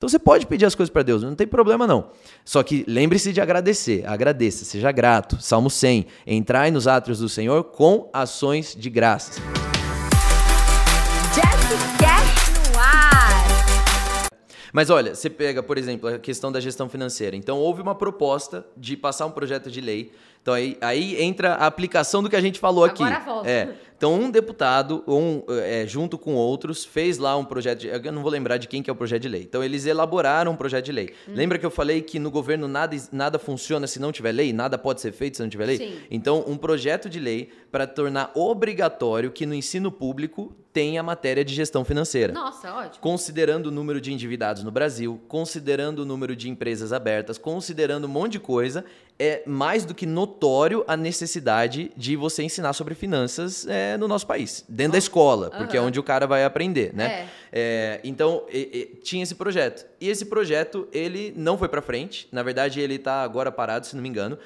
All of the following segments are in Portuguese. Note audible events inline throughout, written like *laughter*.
Então você pode pedir as coisas para Deus, não tem problema não. Só que lembre-se de agradecer, agradeça, seja grato. Salmo 100, entrai nos átrios do Senhor com ações de graças. Mas olha, você pega, por exemplo, a questão da gestão financeira. Então houve uma proposta de passar um projeto de lei. Então aí, aí entra a aplicação do que a gente falou aqui. Agora volta. É. Então, um deputado, um, é, junto com outros, fez lá um projeto de Eu não vou lembrar de quem que é o projeto de lei. Então, eles elaboraram um projeto de lei. Uhum. Lembra que eu falei que no governo nada, nada funciona se não tiver lei? Nada pode ser feito se não tiver lei? Sim. Então, um projeto de lei para tornar obrigatório que no ensino público tenha matéria de gestão financeira Nossa, ótimo. considerando o número de endividados no Brasil, considerando o número de empresas abertas, considerando um monte de coisa, é mais do que notório a necessidade de você ensinar sobre finanças é, no nosso país, dentro da escola, porque é Aham. onde o cara vai aprender, né? É, então, e- e- tinha esse projeto. E esse projeto, ele não foi para frente, na verdade, ele está agora parado, se não me engano,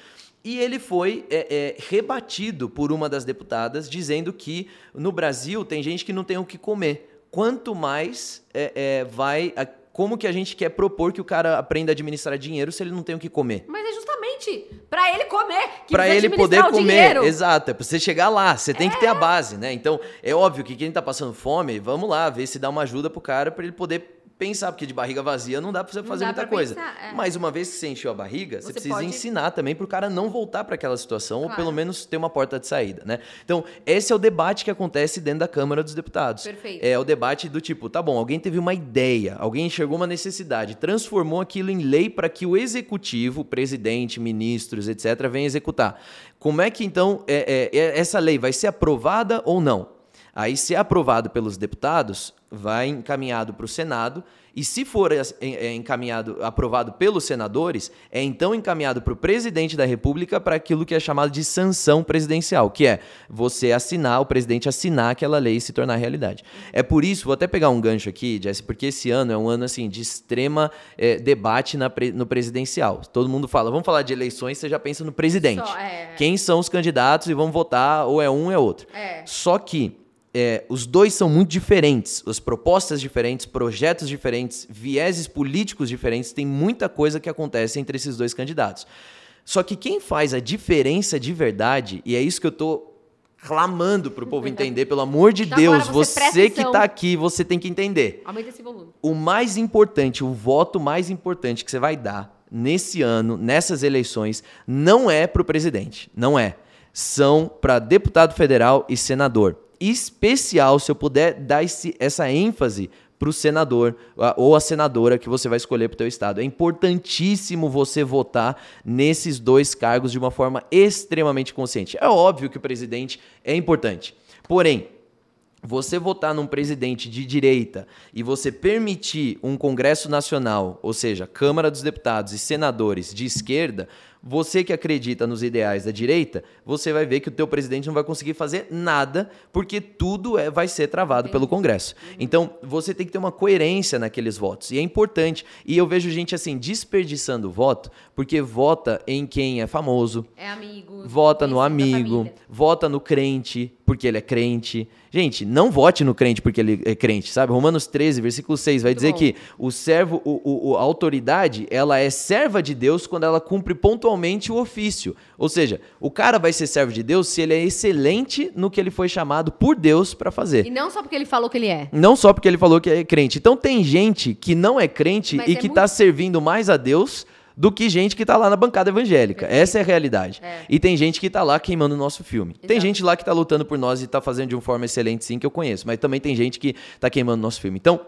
e ele foi é, é, rebatido por uma das deputadas, dizendo que no Brasil tem gente que não tem o que comer. Quanto mais é, é, vai. a- como que a gente quer propor que o cara aprenda a administrar dinheiro se ele não tem o que comer? Mas é justamente pra ele comer que Pra precisa ele poder comer. dinheiro. Exato, é pra você chegar lá, você tem que ter a base, né? Então, é óbvio que quem tá passando fome, vamos lá, ver se dá uma ajuda pro cara pra ele poder pensar, porque de barriga vazia não dá pra você Não fazer muita coisa. pensar, é. Mas uma vez que você encheu a barriga, você, Você precisa pode- ensinar também pro cara não voltar pra aquela situação, ou Claro. pelo menos ter uma porta de saída, né? Então, esse é o debate que acontece dentro da Câmara dos Deputados. Perfeito. É o debate do tipo, tá bom, alguém teve uma ideia, alguém enxergou uma necessidade, transformou aquilo em lei para que o executivo, presidente, ministros, etc., venha executar. Como é que então é, é, é, essa lei vai ser aprovada ou não? Aí, se é aprovado pelos deputados, vai encaminhado para o Senado. E se for é, é, encaminhado, aprovado pelos senadores, é então encaminhado para o presidente da República para aquilo que é chamado de sanção presidencial, que é você assinar, o presidente assinar aquela lei e se tornar realidade. É por isso, vou até pegar um gancho aqui, Jesse, porque esse ano é um ano assim de extrema é, debate na no presidencial. Todo mundo fala, vamos falar de eleições, você já pensa no presidente. Só, é. Quem são os candidatos e vamos votar, ou é um ou é outro. É. Só que é, os dois são muito diferentes, as propostas diferentes, projetos diferentes, vieses políticos diferentes, tem muita coisa que acontece entre esses dois candidatos. Só que quem faz a diferença de verdade, e é isso que eu tô clamando pro povo entender, pelo amor de *laughs* Então Deus, você você que atenção. tá aqui, você tem que entender. Aumenta esse volume. O mais importante, o voto mais importante que você vai dar nesse ano, nessas eleições, não é para o presidente. Não é. São para deputado federal e senador. Especial, se eu puder dar esse- essa ênfase para o senador ou a senadora que você vai escolher para o teu estado. É importantíssimo você votar nesses dois cargos de uma forma extremamente consciente. É óbvio que o presidente é importante. Porém, você votar num presidente de direita e você permitir um Congresso Nacional, ou seja, Câmara dos Deputados e senadores de esquerda, você que acredita nos ideais da direita, você vai ver que o teu presidente não vai conseguir fazer nada, porque tudo é, vai ser travado pelo Congresso. Então, você tem que ter uma coerência naqueles votos. E é importante. E eu vejo gente assim desperdiçando voto, porque vota em quem é famoso, É amigo. vota no amigo, vota no crente porque ele é crente. Gente, não vote no crente porque ele é crente, sabe? Romanos 13, versículo 6 vai Muito dizer bom. que o servo, o, o- o- a autoridade, ela é serva de Deus quando ela cumpre pontualmente o ofício. Ou seja, o cara vai ser servo de Deus se ele é excelente no que ele foi chamado por Deus para fazer. E não só porque ele falou que ele é. Não só porque ele falou que é crente. Então tem gente que não é crente Mas e é que muito- está servindo mais a Deus do que gente que está lá na bancada evangélica. Essa é a realidade. É. E tem gente que está lá queimando o nosso filme. Tem Exato. gente lá que está lutando por nós e está fazendo de uma forma excelente, sim, que eu conheço. Mas também tem gente que está queimando o nosso filme. Então,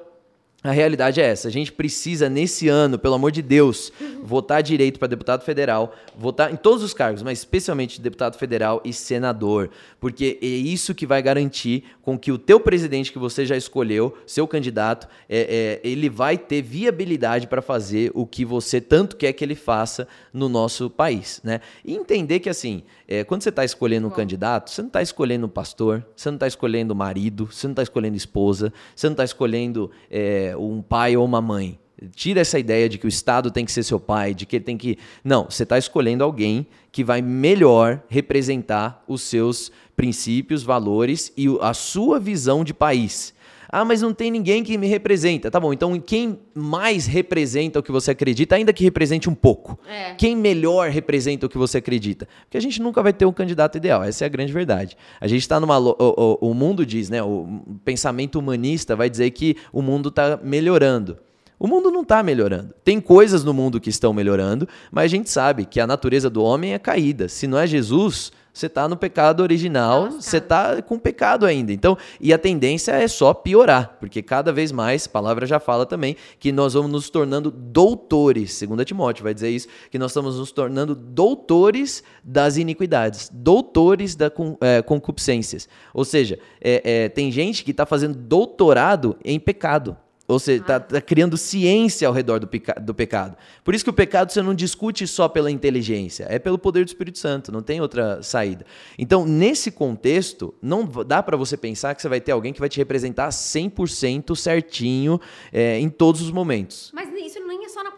a realidade é essa. A gente precisa, nesse ano, pelo amor de Deus, votar direito para deputado federal, votar em todos os cargos, mas especialmente deputado federal e senador. Porque é isso que vai garantir com que o teu presidente que você já escolheu, seu candidato, é, é, ele vai ter viabilidade para fazer o que você tanto quer que ele faça no nosso país. Né? E entender que, assim, é, quando você está escolhendo um candidato, você não está escolhendo um pastor, você não está escolhendo um marido, você não está escolhendo esposa, você não está escolhendo é, um pai ou uma mãe. Tira essa ideia de que o Estado tem que ser seu pai, de que ele tem que. Não, você está escolhendo alguém que vai melhor representar os seus princípios, valores e a sua visão de país. Ah, mas não tem ninguém que me representa. Tá bom, então quem mais representa o que você acredita, ainda que represente um pouco? É. Quem melhor representa o que você acredita? Porque a gente nunca vai ter um candidato ideal, essa é a grande verdade. A gente está numa. O, o- o mundo diz, né? O pensamento humanista vai dizer que o mundo está melhorando. O mundo não está melhorando. Tem coisas no mundo que estão melhorando, mas a gente sabe que a natureza do homem é caída. Se não é Jesus, você está no pecado original, Tá você está com pecado ainda. Então, e a tendência é só piorar, porque cada vez mais, a palavra já fala também, que nós vamos nos tornando doutores, segundo Timóteo vai dizer isso, que nós estamos nos tornando doutores das iniquidades, doutores da é, concupiscências. Ou seja, é, é, tem gente que está fazendo doutorado em pecado. Ou seja, está criando ciência ao redor do, peca- do pecado. Por isso que o pecado você não discute só pela inteligência, é pelo poder do Espírito Santo, não tem outra saída. Então, nesse contexto, não dá para você pensar que você vai ter alguém que vai te representar 100% certinho é, em todos os momentos. Mas isso na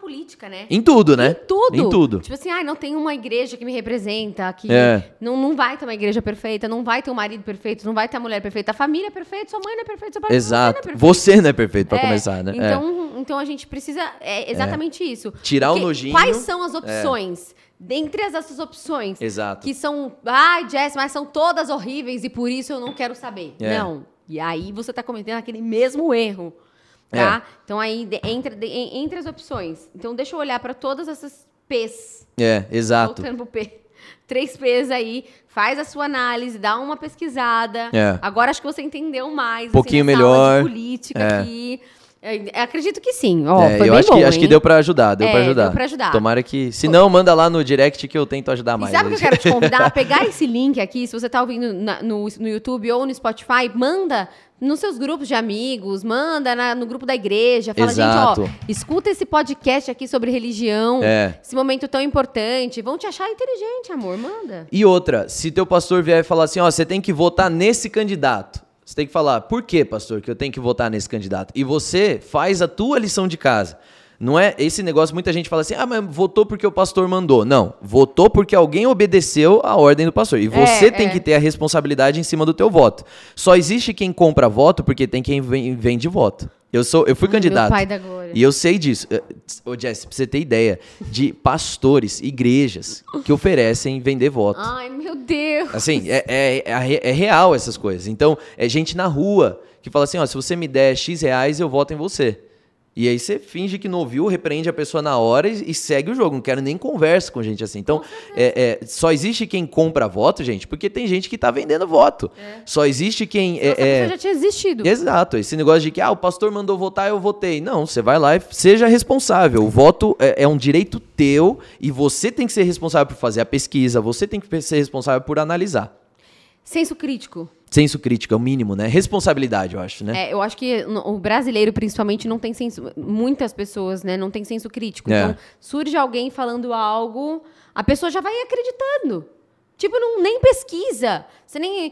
política, né? Em tudo, né? Em tudo. Em tudo. Tipo assim, ai, não tem uma igreja que me representa, que É. não, não vai ter uma igreja perfeita, não vai ter um marido perfeito, não vai ter a mulher perfeita, a família é perfeita, sua mãe não é perfeita, seu pai Exato. Você não é perfeito. Você não é perfeito para É, começar, né? É. Então, então a gente precisa. É exatamente isso. Tirar o Porque nojinho. Quais são as opções? Dentre as- essas opções. Exato. Que são. Ai, Jess, mas são todas horríveis e por isso eu não quero saber. É. Não. E aí você tá cometendo aquele mesmo erro. Tá? Então aí, de- entre, de- en- entre as opções. Então deixa eu olhar para todas essas P's. É, exato. Voltando pro P. *laughs* Três P's aí, faz a sua análise, dá uma pesquisada. É. Agora acho que você entendeu mais. assim, Pouquinho aula melhor. política É. aqui. É, acredito que sim. Ó, É, eu acho, bom, que, acho que deu pra ajudar, deu É, pra ajudar. deu pra ajudar. Tomara que. Se não, manda lá no direct que eu tento ajudar E mais. sabe o que eu quero te convidar? *laughs* Pegar esse link aqui, se você tá ouvindo na- no, no YouTube ou no Spotify, manda nos seus grupos de amigos, manda na- no grupo da igreja, fala, Exato. gente, ó, escuta esse podcast aqui sobre religião, É. esse momento tão importante, vão te achar inteligente, amor, manda. E outra, se teu pastor vier e falar assim, ó, você tem que votar nesse candidato. Você tem que falar, por que, pastor, que eu tenho que votar nesse candidato? E você faz a tua lição de casa. Não é esse negócio, muita gente fala assim, ah, mas votou porque o pastor mandou. Não, votou porque alguém obedeceu a ordem do pastor. E você É, tem é. que ter a responsabilidade em cima do teu voto. Só existe quem compra voto porque tem quem ven- vende voto. Eu sou, eu fui candidato. da glória. E eu sei disso. Eh, Ô, Jess, pra você ter ideia, de pastores, igrejas, que oferecem vender voto. Ai, meu Deus. Assim, é, é, é é real essas coisas. Então, é gente na rua que fala assim, ó, se você me der X reais, eu voto em você. E aí você finge que não ouviu, repreende a pessoa na hora e, e segue o jogo. Não quero nem conversa com gente assim. Então, é, é, só existe quem compra voto, gente, porque tem gente que tá vendendo voto. Só existe quem... é- Essa é, já tinha existido. Exato, esse negócio de que ah, o pastor mandou votar, eu votei. Não, você vai lá e seja responsável. O voto é, é um direito teu e você tem que ser responsável por fazer a pesquisa, você tem que ser responsável por analisar. Senso crítico. Senso crítico é o mínimo, né? Responsabilidade, eu acho, né? É, eu acho que o brasileiro, principalmente, não tem senso. Muitas pessoas, né, não tem senso crítico. É. Então, surge alguém falando algo, a pessoa já vai acreditando. Tipo, não, nem pesquisa. Você nem.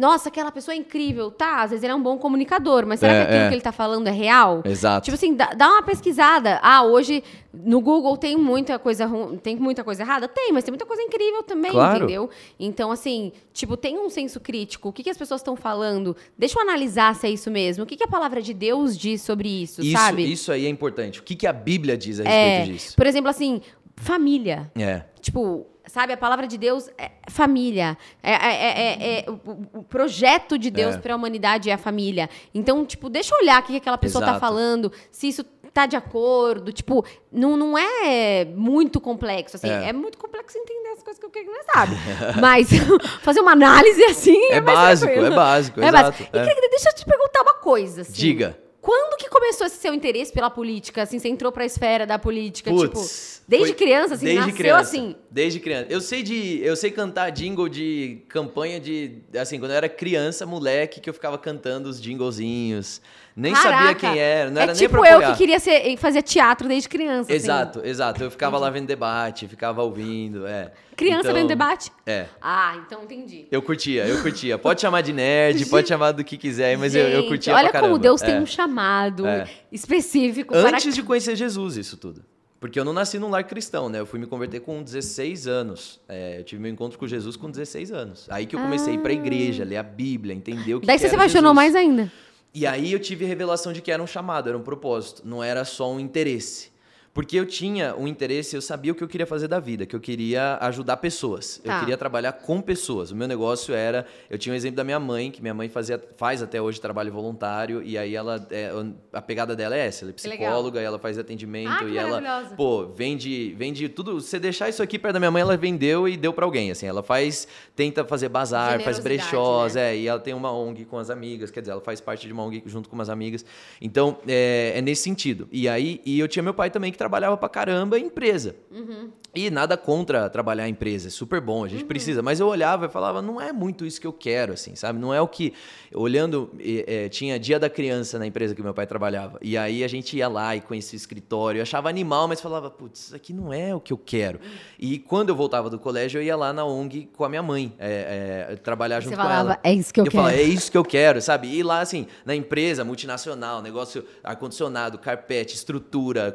Nossa, aquela pessoa é incrível. Tá, às vezes ele é um bom comunicador, mas será É, que aquilo é. que ele tá falando é real? Exato. Tipo assim, dá, dá uma pesquisada. Ah, hoje no Google tem muita coisa tem muita coisa errada? Tem, mas tem muita coisa incrível também, Claro. entendeu? Então, assim, tipo, tem um senso crítico. O que, que as pessoas estão falando? Deixa eu analisar se é isso mesmo. O que, que a palavra de Deus diz sobre isso, isso, sabe? isso aí é importante. O que, que a Bíblia diz a é, respeito disso? por exemplo, assim, família. É. Tipo, sabe, a palavra de Deus é família. É, é- é- é- é- o, o projeto de Deus É. para a humanidade é a família. Então, tipo, deixa eu olhar o que, que aquela pessoa tá Exato. falando, se isso tá de acordo. Tipo, não, não é muito complexo, assim. É. É. muito complexo entender as coisas que o que não sabe. *laughs* Mas *laughs* fazer uma análise assim é, básico, é básico, É exato, básico. E, querida, deixa eu te perguntar uma coisa, assim. Diga. Quando que começou esse seu interesse pela política? Assim, você entrou pra esfera da política, Putz, tipo, desde foi- criança, assim, desde nasceu criança, assim. Desde criança. Eu sei de, eu sei cantar jingle de campanha de, assim, quando eu era criança, moleque, que eu ficava cantando os jinglezinhos. Nem sabia Caraca, quem era, não é era nem tipo pra eu apoiar. que queria ser, fazer teatro desde criança. assim. Exato, exato. Eu ficava lá vendo debate, ficava ouvindo, é. Criança Então, vendo debate? É. Ah, então entendi. Eu curtia, eu curtia. Pode chamar de nerd, pode *laughs* chamar do que quiser, mas eu, eu Gente, curtia Olha pra caramba. como Deus tem É. um chamado É. específico para Antes de conhecer Jesus, isso tudo. Porque eu não nasci num lar cristão, né? Eu fui me converter com 16 anos. É, eu tive meu encontro com Jesus com 16 anos. Aí que eu comecei a ir pra igreja, ler a Bíblia, entender o que Daí que você se apaixonou Jesus. mais ainda. E aí eu tive a revelação de que era um chamado, era um propósito, não era só um interesse. Porque eu tinha um interesse, eu sabia o que eu queria fazer da vida, que eu queria ajudar pessoas. Tá. Eu queria trabalhar com pessoas. O meu negócio era. Eu tinha um exemplo da minha mãe, que minha mãe fazia, faz até hoje trabalho voluntário, e aí ela. é, a pegada dela é essa, ela é psicóloga, e ela faz atendimento, Ah, e ela. Pô, vende, vende tudo. Você deixar isso aqui perto da minha mãe, ela vendeu e deu pra alguém. Assim, ela faz. Tenta fazer bazar, faz brechós, né? é, e ela tem uma ONG com as amigas, quer dizer, ela faz parte de uma ONG junto com umas amigas. Então, é, é nesse sentido. E aí, e eu tinha meu pai também que trabalhava pra caramba em empresa. E nada contra trabalhar em empresa, é super bom, a gente precisa. Mas eu olhava e falava, não é muito isso que eu quero, assim, sabe? Não é o que. Olhando, eh, tinha dia da criança na empresa que meu pai trabalhava. E aí a gente ia lá e conhecia o escritório, eu achava animal, mas falava, putz, isso aqui não é o que eu quero. E quando eu voltava do colégio, eu ia lá na ONG com a minha mãe, eh, eh, trabalhar junto Você com falava, ela. é isso que eu, Eu quero. falava, é isso que eu quero, sabe? E lá, assim, na empresa multinacional, negócio ar-condicionado, carpete, estrutura,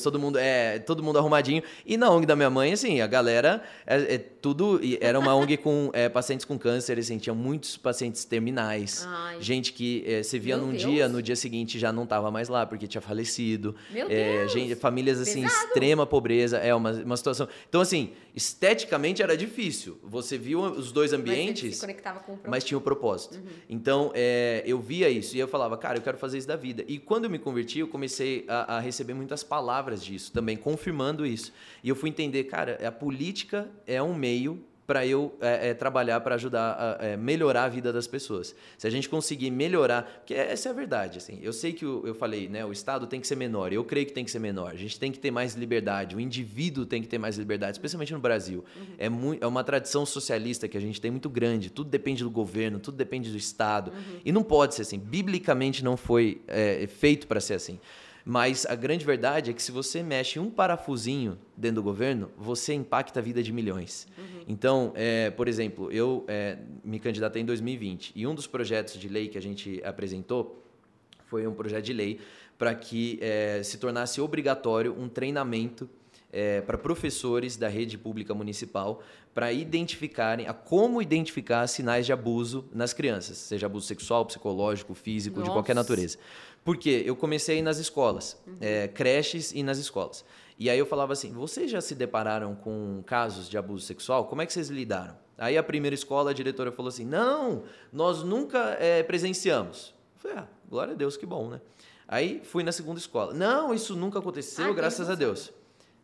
todo mundo é todo mundo arrumadinho. E na ONG da minha mãe, assim, a galera é, é tudo. Era uma ONG com é, pacientes com câncer, assim, tinha muitos pacientes terminais. Ai. Gente que é, você via Meu num Deus. dia, no dia seguinte já não estava mais lá, porque tinha falecido. Meu É, Deus! gente, famílias assim, Pesado. extrema pobreza. É uma, uma situação. Então, assim, esteticamente era difícil. Você viu os dois Mas ambientes. se com o Mas tinha o propósito. Então, é, eu via isso e eu falava, cara, eu quero fazer isso da vida. E quando eu me converti, eu comecei a, a receber muitas palavras disso, também confirmando isso. E eu fui entender, cara, a política é um meio para eu é, é, trabalhar para ajudar a é, melhorar a vida das pessoas. Se a gente conseguir melhorar, porque essa é a verdade, assim. Eu sei que o- eu falei, né, o Estado tem que ser menor. Eu creio que tem que ser menor. A gente tem que ter mais liberdade. O indivíduo tem que ter mais liberdade, especialmente no Brasil. É, mui- é uma tradição socialista que a gente tem muito grande. Tudo depende do governo, tudo depende do Estado. E não pode ser assim. Biblicamente não foi é, feito para ser assim. Mas a grande verdade é que se você mexe um parafusinho dentro do governo, você impacta a vida de milhões. Então, é, por exemplo, eu é, me candidatei em 2020 e um dos projetos de lei que a gente apresentou foi um projeto de lei para que eh, se tornasse obrigatório um treinamento para professores da rede pública municipal para identificarem a como identificar sinais de abuso nas crianças, seja abuso sexual, psicológico, físico, de qualquer Nossa. natureza. Porque eu comecei a nas escolas, eh, creches e nas escolas. E aí eu falava assim: vocês já se depararam com casos de abuso sexual? Como é que vocês lidaram? Aí a primeira escola, a diretora falou assim: não, nós nunca eh, presenciamos. Eu falei, ah, glória a Deus, que bom, né? Aí fui na segunda escola. Não, isso nunca aconteceu, Ah, que graças a emoção. Deus.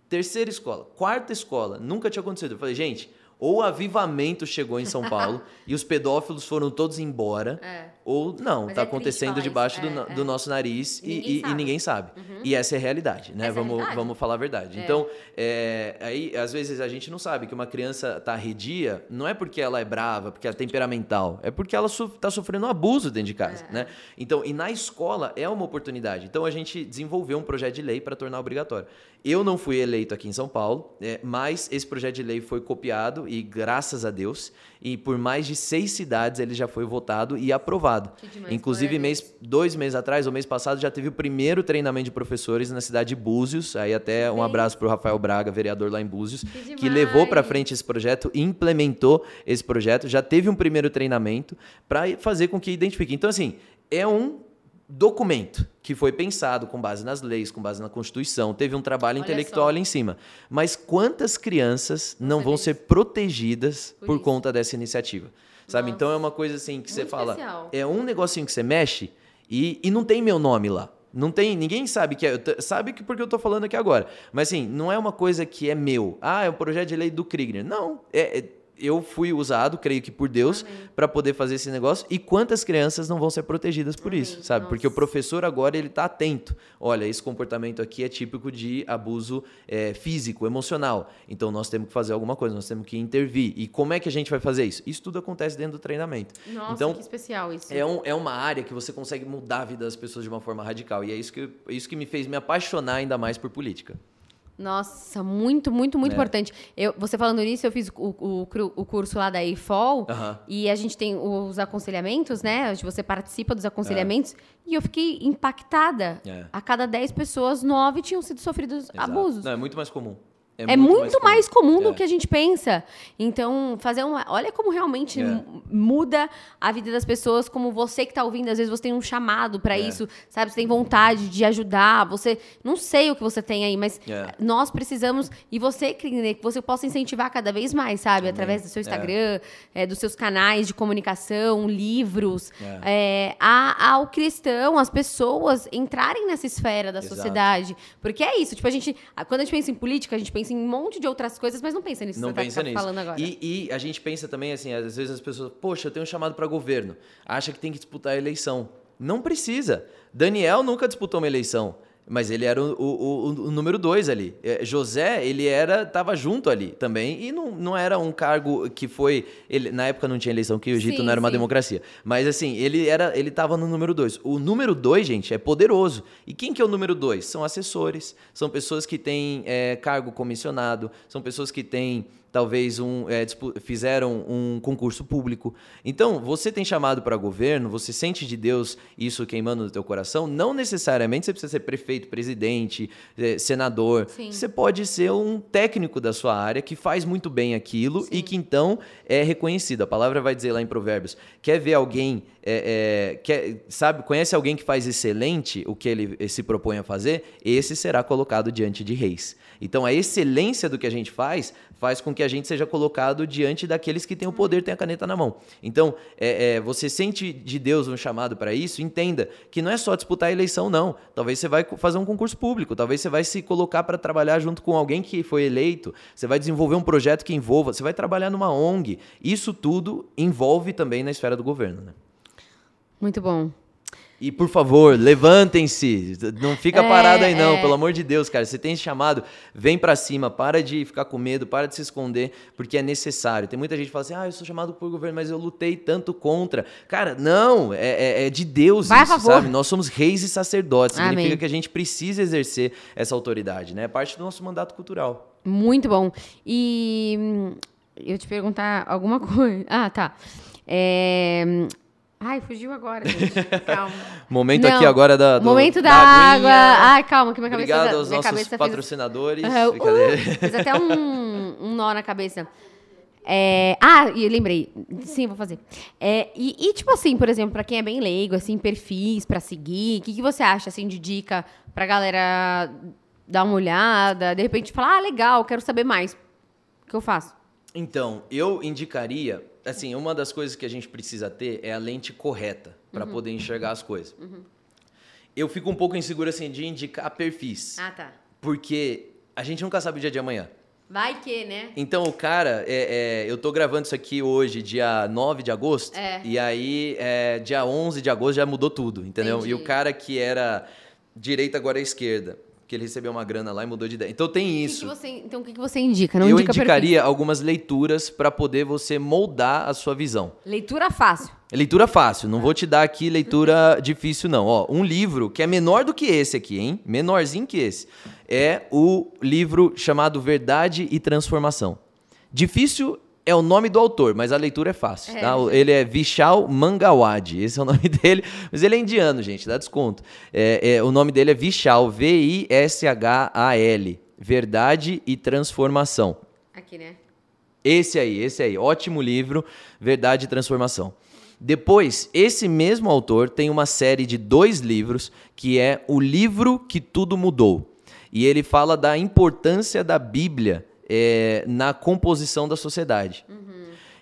Terceira escola, quarta escola, nunca tinha acontecido. Eu falei, gente, ou o avivamento chegou em São *laughs* Paulo e os pedófilos foram todos embora, É. ou não, Mas está é acontecendo debaixo do, é, do nosso nariz E e, ninguém e- e sabe. ninguém sabe. E essa é a realidade, né? Essa é vamos, realidade. vamos falar a verdade. É. Então, aí, às vezes, a gente não sabe que uma criança tá arredia, não é porque ela é brava, porque ela é temperamental, é porque ela está sofrendo um abuso dentro de casa, né? Então, e na escola é uma oportunidade. Então, a gente desenvolveu um projeto de lei para tornar obrigatório. Eu não fui eleito aqui em São Paulo, mas esse projeto de lei foi copiado e, graças a Deus, e por mais de seis cidades ele já foi votado e aprovado. Inclusive, mês, dois meses atrás, ou mês passado, já teve o primeiro treinamento de professores na cidade de Búzios. Aí até um abraço para o Rafael Braga, vereador lá em Búzios, Que que levou para frente esse projeto, implementou esse projeto, já teve um primeiro treinamento para fazer com que identifique. Então, assim, é um documento que foi pensado com base nas leis, com base na Constituição, teve um trabalho Olha intelectual só. ali em cima. Mas quantas crianças não Você vão ser protegidas Por por, conta dessa iniciativa? Sabe? Nossa. Então é uma coisa assim que você Muito fala, especial. é um negocinho que você mexe e, e não tem meu nome lá. Não tem, ninguém sabe que é, sabe que porque eu tô falando aqui agora. Mas assim, não é uma coisa que é meu. Ah, é um projeto de lei do Kriegner. Não, é, é- eu fui usado, creio que por Deus, para poder fazer esse negócio. E quantas crianças não vão ser protegidas por Amém. isso, sabe? Porque o Nossa. professor agora ele tá atento. Olha, esse comportamento aqui é típico de abuso é, físico, emocional. Então nós temos que fazer alguma coisa, nós temos que intervir. E como é que a gente vai fazer isso? Isso tudo acontece dentro do treinamento. Nossa, então que especial isso. é, um- é uma área que você consegue mudar a vida das pessoas de uma forma radical. E é isso que, é isso que me fez me apaixonar ainda mais por política. Nossa, muito, muito, muito É. importante. Eu, você falando nisso, eu fiz o, o, o curso lá da IFOL e a gente tem os aconselhamentos, né? Onde você participa dos aconselhamentos. É. E eu fiquei impactada. É. A cada 10 pessoas, 9 tinham sido sofridos Exato. abusos. Não, é muito mais comum. É, muito, mais comum, do É. que a gente pensa. Então, fazer uma. Olha como realmente É. muda a vida das pessoas, como você que tá ouvindo, às vezes você tem um chamado pra É. isso, sabe? Você tem vontade de ajudar, você. Não sei o que você tem aí, mas É. nós precisamos. E você, Cline, que você possa incentivar cada vez mais, sabe? Amém. Através do seu É. Instagram, é, dos seus canais de comunicação, livros, é, a- ao cristão, as pessoas entrarem nessa esfera da Exato. sociedade. Porque é isso, tipo, a gente. Quando a gente pensa em política, a gente pensa em um monte de outras coisas, mas não pensa nisso Não que você pensa tá, tá nisso. falando agora. E, e a gente pensa também assim, às vezes as pessoas, poxa, eu tenho um chamado para governo, acha que tem que disputar a eleição. Não precisa. Daniel nunca disputou uma eleição. Mas ele era o, o- o- o número dois ali. É, José, ele era, tava junto ali também. E não, não era um cargo que foi. Ele, na época não tinha eleição, que o Egito Sim, não era uma sim. democracia. Mas assim, ele era, ele tava no número dois. O número dois, gente, é poderoso. E quem que é o número dois? São assessores, são pessoas que têm é, cargo comissionado, são pessoas que têm talvez um é, fizeram um concurso público. Então, você tem chamado para governo, você sente de Deus isso queimando no teu coração, não necessariamente você precisa ser prefeito, presidente, eh, senador. Sim. Você pode ser um técnico da sua área que faz muito bem aquilo e que então é reconhecido. A palavra vai dizer lá em Provérbios: quer ver alguém, é, é, quer, sabe, conhece alguém que faz excelente o que ele se propõe a fazer? Esse será colocado diante de reis. Então, a excelência do que a gente faz faz com que a gente seja colocado diante daqueles que têm o poder, têm a caneta na mão. Então, é, é, você sente de Deus um chamado para isso, entenda que não é só disputar a eleição, não. Talvez você vai fazer um concurso público, talvez você vai se colocar para trabalhar junto com alguém que foi eleito, você vai desenvolver um projeto que envolva, você vai trabalhar numa ONG. Isso tudo envolve também na esfera do governo. Né? Muito bom. E por favor, levantem-se. Não fica É, parado aí não, é. pelo amor de Deus, cara. Você tem esse chamado, vem pra cima, para de ficar com medo, para de se esconder, porque é necessário. Tem muita gente que fala assim: "Ah, eu sou chamado por governo, mas eu lutei tanto contra". Cara, não, é, é- é de Deus Vai isso, sabe? Nós somos reis e sacerdotes, significa Amém. que a gente precisa exercer essa autoridade, né? É parte do nosso mandato cultural. Muito bom. E hum, eu te perguntar alguma *laughs* coisa. Ah, tá. É, hum, Ai, fugiu agora, gente. *laughs* Calma. Momento Não, aqui agora da do, Momento da, aguinha. água. Ai, calma, que minha cabeça, Obrigado da- aos minha nossos cabeça fez- patrocinadores. Aham, uh, Brincadeira. fez até um, um nó na cabeça. É, ah, e lembrei. Sim, vou fazer. É, e, e, tipo assim, por exemplo, pra quem é bem leigo, assim, perfis pra seguir, o que, que você acha, assim, de dica pra galera dar uma olhada, de repente falar, ah, legal, quero saber mais. O que eu faço? Então, eu indicaria, assim, uma das coisas que a gente precisa ter é a lente correta para Uhum. poder enxergar as coisas. Eu fico um pouco inseguro assim de indicar perfis, Ah, tá. porque a gente nunca sabe o dia de amanhã. Vai que, né? Então, o cara, é, é, eu tô gravando isso aqui hoje, dia 9 de agosto, É. e aí, é, dia 11 de agosto já mudou tudo, entendeu? Entendi. E o cara que era direita agora é esquerda, que ele recebeu uma grana lá e mudou de ideia. Então tem O que isso. que você- então, o que, que você indica? Não eu indica perfil. indicaria algumas leituras para poder você moldar a sua visão. Leitura fácil. Leitura fácil, não vou te dar aqui leitura *laughs* difícil, não. Ó, um livro que é menor do que esse aqui, hein? Menorzinho que esse. É o livro chamado Verdade e Transformação. Difícil é o nome do autor, mas a leitura é fácil, É, tá? Ele é Vishal Mangawadi, esse é o *laughs* nome dele, mas ele é indiano, gente, dá desconto. É, é, o nome dele é Vishal, V-I-S-H-A-L, Verdade e Transformação. Aqui, né? Esse aí, esse aí. Ótimo livro, Verdade e Transformação. Depois, esse mesmo autor tem uma série de dois livros que é O Livro que Tudo Mudou. E ele fala da importância da Bíblia eh, na composição da sociedade.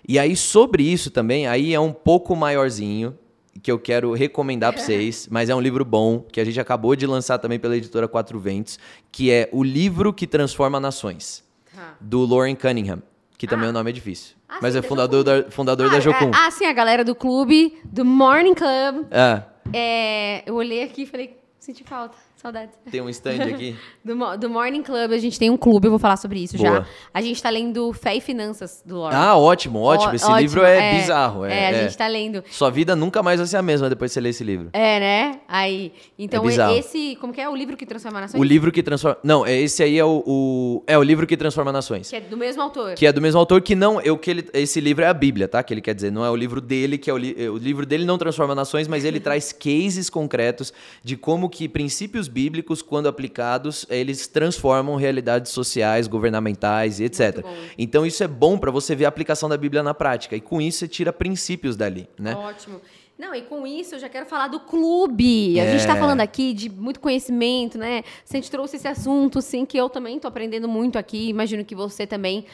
E aí, sobre isso também, aí é um pouco maiorzinho, que eu quero recomendar para vocês, *laughs* mas é um livro bom, que a gente acabou de lançar também pela editora Quatro Ventos, que é O Livro que Transforma Nações Tá. do Lauren Cunningham, que também o nome é difícil. Ah, mas sim, é da fundador da, fundador da Ah, Jocum. Ah, sim, a galera do clube, do Morning Club. É, É, eu olhei aqui e falei, senti falta, saudades. tem um stand *laughs* aqui. Do, do Morning Club, a gente tem um clube, eu vou falar sobre isso Boa. já. A gente tá lendo Fé e Finanças, do Lord. ah, ótimo, ótimo. Ó- Esse ótimo, livro é, bizarro. É, É, a é. gente tá lendo. Sua vida nunca mais vai ser a mesma depois que você ler esse livro. É, né? Aí, então É esse, como que é? O livro que transforma nações? O livro que transforma. Não, é esse aí é o, o- É o livro que transforma nações. Que é do mesmo autor. Que é do mesmo autor que não. Eu, que ele, esse livro é a Bíblia, tá? Que ele quer dizer. Não é o livro dele, que é o, li, o livro dele não transforma nações, mas ele *laughs* traz cases concretos de como que princípios bíblicos, quando aplicados, eles transformam realidades sociais, governamentais e etc. Então isso é bom para você ver a aplicação da Bíblia na prática. E com isso você tira princípios dali, né? Ótimo. Não, e com isso eu já quero falar do clube. A gente está É. falando aqui de muito conhecimento, né? Se a gente trouxe esse assunto, sim, que eu também tô aprendendo muito aqui, imagino que você também.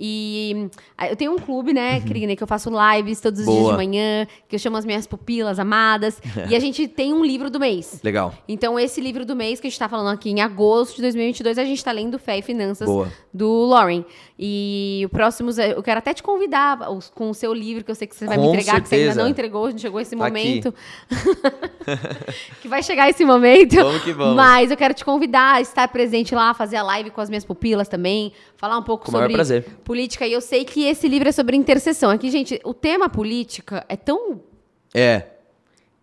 E ah, eu tenho um clube, né, Krine, que eu faço lives todos os dias Uhum. Boa. de manhã, que eu chamo as minhas pupilas amadas. *laughs* e a gente tem um livro do mês. Legal. Então, esse livro do mês que a gente está falando aqui em agosto de 2022, a gente está lendo Fé e Finanças Boa. do Lauren. E o próximo, eu quero até te convidar com o seu livro, que eu sei que você vai me Com entregar, que você ainda certeza. não entregou, não chegou esse Tá momento. *laughs* que vai chegar esse momento. Vamos que vamos. Mas eu quero te convidar a estar presente lá, fazer a live com as minhas pupilas também, falar um pouco Com o maior sobre prazer. Política. E eu sei que esse livro é sobre intercessão. Aqui, gente, o tema política é tão É,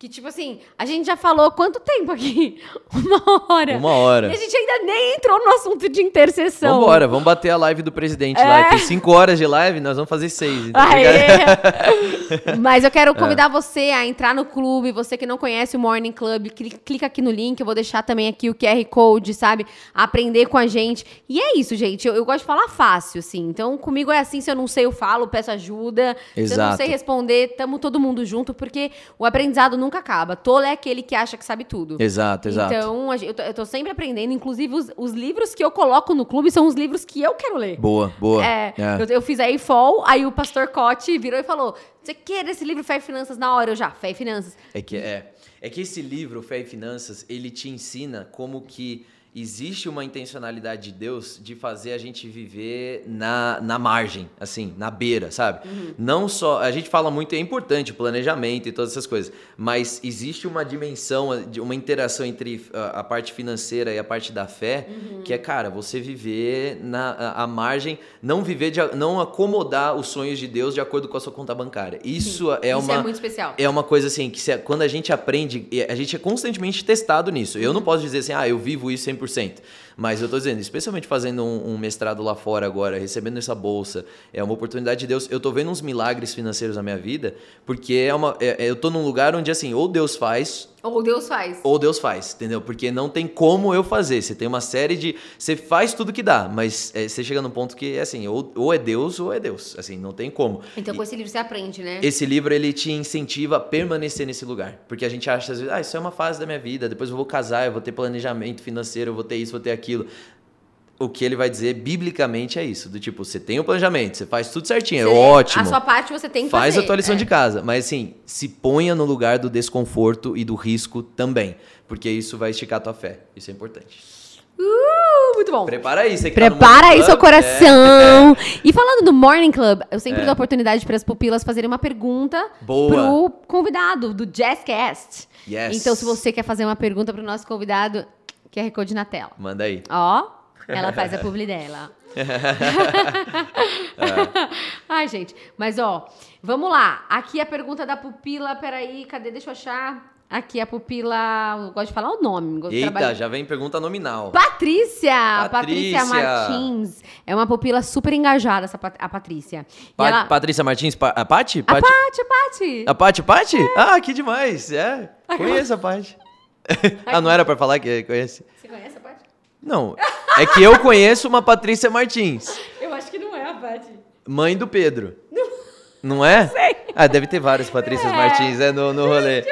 que, tipo assim, a gente já falou quanto tempo aqui? *laughs* Uma hora. uma hora. E a gente ainda nem entrou no assunto de intercessão. Vambora, vamos bater a live do presidente É. lá. Fiz cinco horas de live, nós vamos fazer seis. então, obrigado. *laughs* Mas eu É. quero convidar você a entrar no clube. Você que não conhece o Morning Club, cli- clica aqui no link. Eu vou deixar também aqui o QR Code, sabe? Aprender com a gente. E é isso, gente. Eu, eu gosto de falar fácil, assim. Então, comigo é assim. Se eu não sei, eu falo, peço ajuda. Se eu não Exato. sei responder, tamo todo mundo junto, porque o aprendizado nunca acaba. Tolo é aquele que acha que sabe tudo. Exato, exato. Então, eu tô, eu tô sempre aprendendo. Inclusive, os, os livros que eu coloco no clube são os livros que eu quero ler. Boa, boa. É, É. Eu, eu fiz a IFOL, aí o pastor Cote virou e falou: Você quer esse livro Fé e Finanças na hora? Eu já, Fé e Finanças. É que é, é que esse livro Fé e Finanças, ele te ensina como que existe uma intencionalidade de Deus de fazer a gente viver na, na margem, assim, na beira, sabe? Não só, a gente fala muito, é importante o planejamento e todas essas coisas, mas existe uma dimensão, uma interação entre a, a parte financeira e a parte da fé, que é, cara, você viver na a, a margem, não viver de, não acomodar os sonhos de Deus de acordo com a sua conta bancária. Isso é Isso uma é muito especial. é uma coisa assim, que se- quando a gente aprende, a gente é constantemente testado nisso. Eu não posso dizer assim, ah, eu vivo isso 100%. Mas eu tô dizendo, especialmente fazendo um, um mestrado lá fora agora, recebendo essa bolsa, é uma oportunidade de Deus. Eu tô vendo uns milagres financeiros na minha vida, porque é uma, é- é- eu tô num lugar onde, assim, ou Deus faz, Ou Deus faz. ou Deus faz, entendeu? Porque não tem como eu fazer. Você tem uma série de. Você faz tudo que dá, mas é, você chega num ponto que, assim, ou, ou é Deus ou é Deus. Assim, não tem como. Então, com esse livro você aprende, né? Esse livro ele te incentiva a permanecer nesse lugar, porque a gente acha às vezes, ah, isso é uma fase da minha vida, depois eu vou casar, eu vou ter planejamento financeiro, eu vou ter isso, vou ter aquilo. O que ele vai dizer biblicamente é isso, do tipo, você tem o planejamento, você faz tudo certinho, Você- é ótimo. A sua parte você tem que Faz fazer. a tua lição é. de casa, mas assim, se ponha no lugar do desconforto e do risco também, porque isso vai esticar a tua fé. Isso é importante. Uh, muito bom. Prepara aí, você que tá Prepara Morning aí seu Club, *laughs* é. coração. E falando do Morning Club, eu sempre É. dou a oportunidade para as pupilas fazerem uma pergunta Boa. pro convidado do Jazzcast. Yes. Então, se você quer fazer uma pergunta pro nosso convidado, QR Code na tela. Manda aí. Ó, ela faz a publi dela. *laughs* Ai, gente. Mas, ó, vamos lá. Aqui a pergunta da pupila. Peraí, cadê? Deixa eu achar. Aqui a pupila. Eu gosto de falar o nome. gosto Eita, trabalhar- já vem pergunta nominal. Patrícia! Patrícia Patrícia. Martins. É uma pupila super engajada, essa, Pat- a Patrícia. Pa- ela... Patrícia Martins, pa a Pati? A Pati? Paty, a Paty. A Paty, Paty? Ah, que demais. É, conheço a Paty. *laughs* ah, não era pra falar que conhece? Você conhece a Paty? Não, é que eu conheço uma Patrícia Martins, *laughs* Eu acho que não é a Paty. mãe do Pedro. Não é? Ah, deve ter várias Patrícias Martins, né, no, no rolê.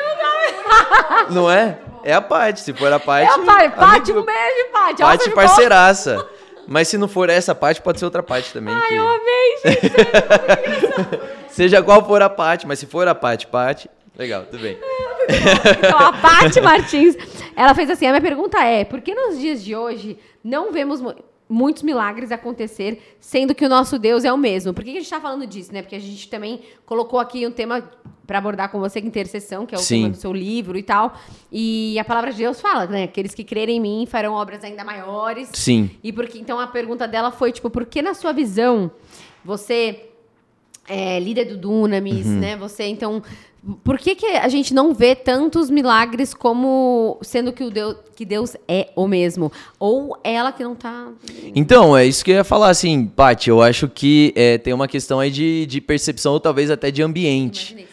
Não é? É a Paty, se for a Paty... É a Paty. Paty, um beijo, Paty. Paty parceiraça. Mas se não for essa Paty, pode ser outra Paty também. Ai, que- eu amei, gente. *laughs* Seja qual for a Paty, mas se for a Paty, Paty... Legal, tudo bem. *laughs* Então, a Paty Martins, ela fez assim, a minha pergunta é, por que nos dias de hoje não vemos mu- muitos milagres acontecer, sendo que o nosso Deus é o mesmo? Por que que a gente está falando disso, né? Porque a gente também colocou aqui um tema para abordar com você, que é intercessão, que é o Sim. tema do seu livro e tal. E a palavra de Deus fala, né? Aqueles que crerem em mim farão obras ainda maiores. Sim. E porque então a pergunta dela foi tipo, por que na sua visão você é líder do Dunamis, Uhum. né? Você então, por que, que a gente não vê tantos milagres como sendo que o Deus que Deus é o mesmo ou ela que não tá Então, é isso que eu ia falar, assim, Paty, eu acho que é, tem uma questão aí de, de percepção ou talvez até de ambiente.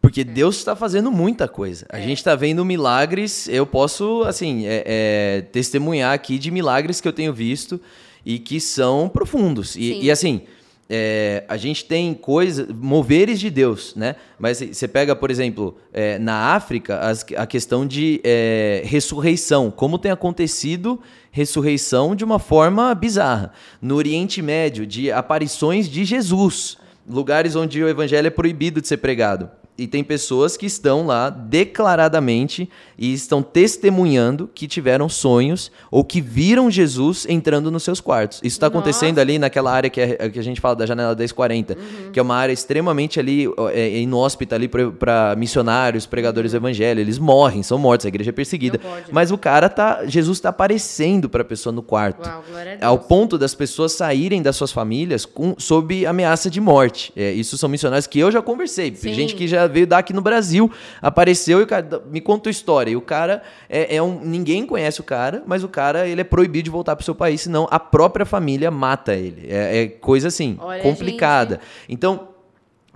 Porque Deus está fazendo muita coisa. A gente está vendo milagres. Eu posso, assim, é, é, testemunhar aqui de milagres que eu tenho visto e que são profundos. E, e, assim, é, a gente tem coisas, moveres de Deus, né? Mas você pega, por exemplo, é, na África, as- a questão de é, ressurreição. Como tem acontecido ressurreição de uma forma bizarra. No Oriente Médio, de aparições de Jesus. Lugares onde o evangelho é proibido de ser pregado. E tem pessoas que estão lá declaradamente e estão testemunhando que tiveram sonhos ou que viram Jesus entrando nos seus quartos. Isso está acontecendo Nossa. ali naquela área que, é- que a gente fala da janela 1040, que é uma área extremamente ali ó, é, inóspita ali para missionários, pregadores do evangelho. Eles morrem, são mortos, a igreja é perseguida. Pode. Mas o cara tá, Jesus está aparecendo para a pessoa no quarto. Uau. Ao ponto das pessoas saírem das suas famílias com, sob ameaça de morte. É, isso são missionários que eu já conversei. Sim. Gente que já veio dar aqui no Brasil, apareceu e o cara me conta a história. E o cara é, é um. Ninguém conhece o cara, mas o cara ele é proibido de voltar pro seu país, senão a própria família mata ele. É, é coisa assim, Olha, complicada. Então,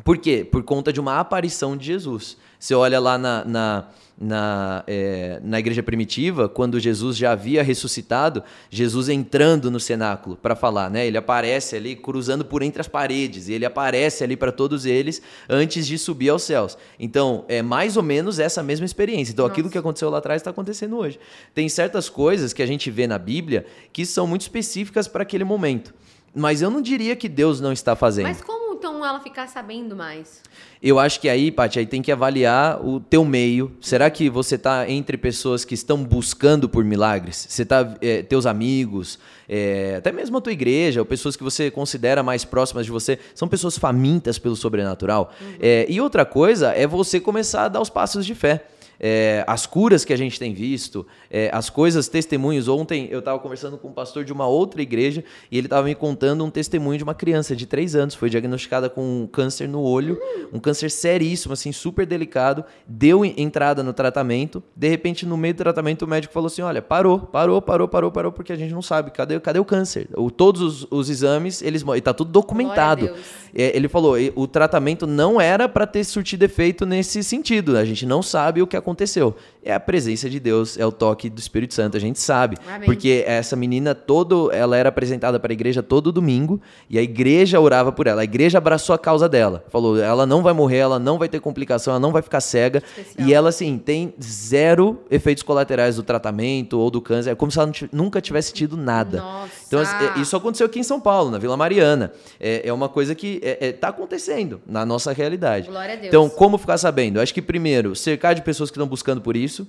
por quê? Por conta de uma aparição de Jesus. Você olha lá na, na, na, é, na igreja primitiva, quando Jesus já havia ressuscitado, Jesus entrando no cenáculo para falar, né? Ele aparece ali cruzando por entre as paredes, e ele aparece ali para todos eles antes de subir aos céus. Então, é mais ou menos essa mesma experiência. Então, aquilo Nossa. que aconteceu lá atrás está acontecendo hoje. Tem certas coisas que a gente vê na Bíblia que são muito específicas para aquele momento. Mas eu não diria que Deus não está fazendo. Mas como então ela ficar sabendo mais? Eu acho que aí, Paty, aí tem que avaliar o teu meio. Será que você está entre pessoas que estão buscando por milagres? Você tá, é, teus amigos, é, até mesmo a tua igreja, ou pessoas que você considera mais próximas de você, são pessoas famintas pelo sobrenatural. É, e outra coisa é você começar a dar os passos de fé. É, as curas que a gente tem visto, é, as coisas, testemunhos. Ontem eu estava conversando com um pastor de uma outra igreja e ele estava me contando um testemunho de uma criança de 3 anos, foi diagnosticada com um câncer no olho, um câncer seríssimo, assim, super delicado, deu en- entrada no tratamento, de repente no meio do tratamento o médico falou assim, olha, parou, parou, parou, parou, parou, porque a gente não sabe, cadê, cadê o câncer? O, todos os, os exames, eles, e tá tudo documentado. É, ele falou, "E o tratamento não era para ter surtido efeito nesse sentido. A gente não sabe o que aconteceu. É a presença de Deus, é o toque do Espírito Santo, a gente sabe. Amém. Porque essa menina todo, ela era apresentada para a igreja todo domingo e a igreja orava por ela. A igreja abraçou a causa dela. Falou, ela não vai morrer, ela não vai ter complicação, ela não vai ficar cega. Especial. E ela assim, tem zero efeitos colaterais do tratamento ou do câncer, é como se ela nunca tivesse tido nada. Nossa. Então, assim, é, isso aconteceu aqui em São Paulo, na Vila Mariana. É, é uma coisa que está acontecendo na nossa realidade. Glória a Deus. Então, como ficar sabendo? Acho que, primeiro, cercar de pessoas que estão buscando por isso.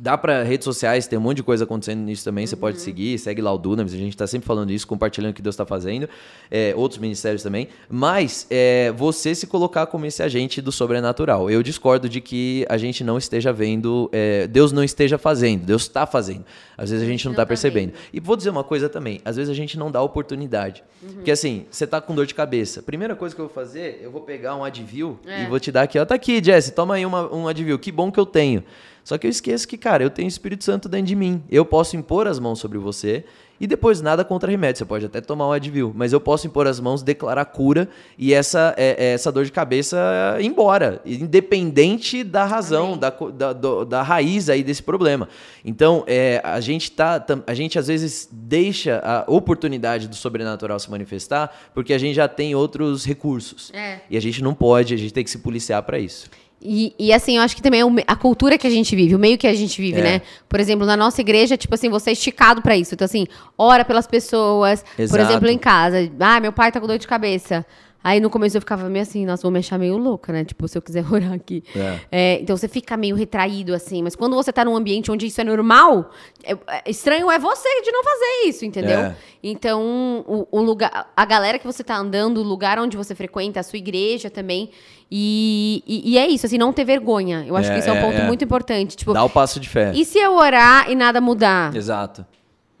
Dá para redes sociais, tem um monte de coisa acontecendo nisso também. Você pode seguir, segue lá o Dunamis, a gente está sempre falando isso, compartilhando o que Deus está fazendo. É, outros ministérios também. Mas é, você se colocar como esse agente do sobrenatural. Eu discordo de que a gente não esteja vendo, é, Deus não esteja fazendo, Deus está fazendo. Às vezes a gente não está tá percebendo. E vou dizer uma coisa também, às vezes a gente não dá oportunidade. Porque assim, você tá com dor de cabeça. Primeira coisa que eu vou fazer, eu vou pegar um Advil É. e vou te dar aqui, ó, tá aqui, Jesse, toma aí uma, um Advil. Que bom que eu tenho. Só que eu esqueço que, cara, eu tenho o Espírito Santo dentro de mim. Eu posso impor as mãos sobre você e depois nada contra remédio. Você pode até tomar um Advil, mas eu posso impor as mãos, declarar cura e essa, é, é, essa dor de cabeça ir embora, independente da razão, da, da, do- da raiz aí desse problema. Então, é, a gente tá, a gente às vezes deixa a oportunidade do sobrenatural se manifestar porque a gente já tem outros recursos. É. E a gente não pode, a gente tem que se policiar para isso. E, e, assim, eu acho que também é a cultura que a gente vive, o meio que a gente vive, É. né? Por exemplo, na nossa igreja, tipo assim, você é esticado pra isso. Então, assim, ora pelas pessoas. Por Exato. exemplo, em casa. Ah, meu pai tá com dor de cabeça. Aí no começo eu ficava meio assim, nossa, vou me achar meio louca, né? Tipo, se eu quiser *laughs* orar aqui. É. É, então você fica meio retraído, assim. Mas quando você tá num ambiente onde isso é normal, é- é estranho é você de não fazer isso, entendeu? É. Então, o, o lugar, a galera que você tá andando, o lugar onde você frequenta, a sua igreja também. E, e, e é isso, assim, não ter vergonha. Eu acho que isso é um é, ponto muito importante. Tipo, Dá o passo de fé. e se eu orar e nada mudar? Exato.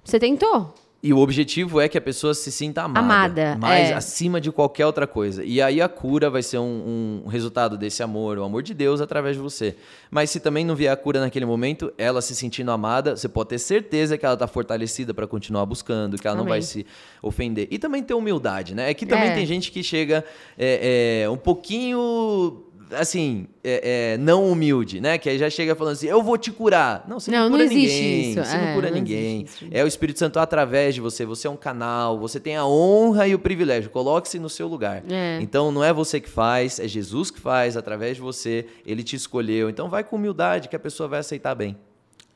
Você tentou? E o objetivo é que a pessoa se sinta amada. Amada, Mais é. acima de qualquer outra coisa. E aí a cura vai ser um, um resultado desse amor, o amor de Deus através de você. Mas se também não vier a cura naquele momento, ela se sentindo amada, você pode ter certeza que ela está fortalecida para continuar buscando, que ela não Amém. vai se ofender. E também ter humildade, né? É que também É. tem gente que chega é, é, um pouquinho assim, é, é, não humilde, né? Que aí já chega falando assim, eu vou te curar. Não, você não, não cura não ninguém. Isso. Você é, não cura ninguém. É o Espírito Santo através de você. Você é um canal, você tem a honra e o privilégio. Coloque-se no seu lugar. É. Então não é você que faz, é Jesus que faz através de você. Ele te escolheu. Então vai com humildade que a pessoa vai aceitar bem.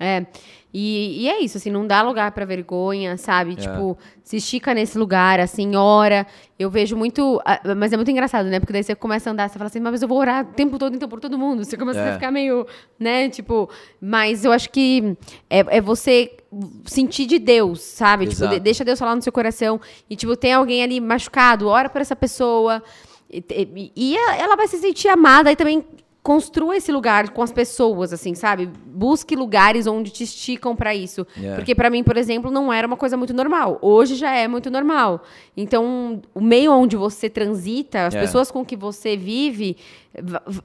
É. E, e, é isso, assim, não dá lugar para vergonha, sabe? É. Tipo, se estica nesse lugar, assim, ora. Eu vejo muito. Mas é muito engraçado, né? Porque daí você começa a andar, você fala assim, mas eu vou orar o tempo todo, então, por todo mundo. Você começa é. a ficar meio, né? Tipo, mas eu acho que é, é você sentir de Deus, sabe? Exato. Tipo, deixa Deus falar no seu coração. E, tipo, tem alguém ali machucado, ora por essa pessoa. E, e, e ela vai se sentir amada e também construa esse lugar com as pessoas, assim, sabe? Busque lugares onde te esticam para isso. Yeah. Porque para mim, por exemplo, não era uma coisa muito normal. Hoje já é muito normal. Então, o meio onde você transita, as yeah. pessoas com que você vive,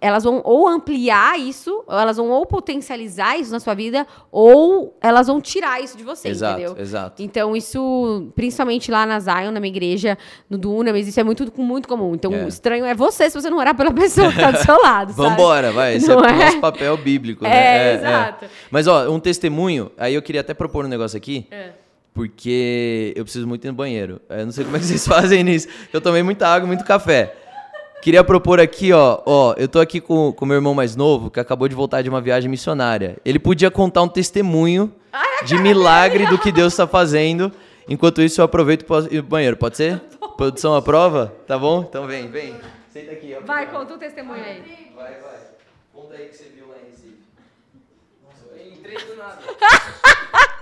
elas vão ou ampliar isso, ou elas vão ou potencializar isso na sua vida, ou elas vão tirar isso de você, exato, entendeu? Exato. Então, isso, principalmente lá na Zion, na minha igreja, no Dunamis, isso é muito, muito comum. Então, é. o estranho é você se você não orar pela *laughs* pessoa que tá do seu lado, sabe? Vambora, vai. Esse não é, o nosso papel bíblico, é, né? É, exato. É. Mas, ó, um testemunho, aí eu queria até propor um negócio aqui. É porque eu preciso muito ir no banheiro. Eu não sei como é que vocês *laughs* fazem nisso. Eu tomei muita água, muito café. Queria propor aqui, ó, ó, eu tô aqui com o meu irmão mais novo, que acabou de voltar de uma viagem missionária. Ele podia contar um testemunho de milagre do que Deus está fazendo. Enquanto isso, eu aproveito para ir pro banheiro. Pode ser? *laughs* Tá Produção aprova? Tá bom? Então vem, vem. Senta aqui. Ó, vai, conta o testemunho aí. Vai, vai. Conta aí que você viu lá em Recife. Nossa, eu entrei do nada. *laughs*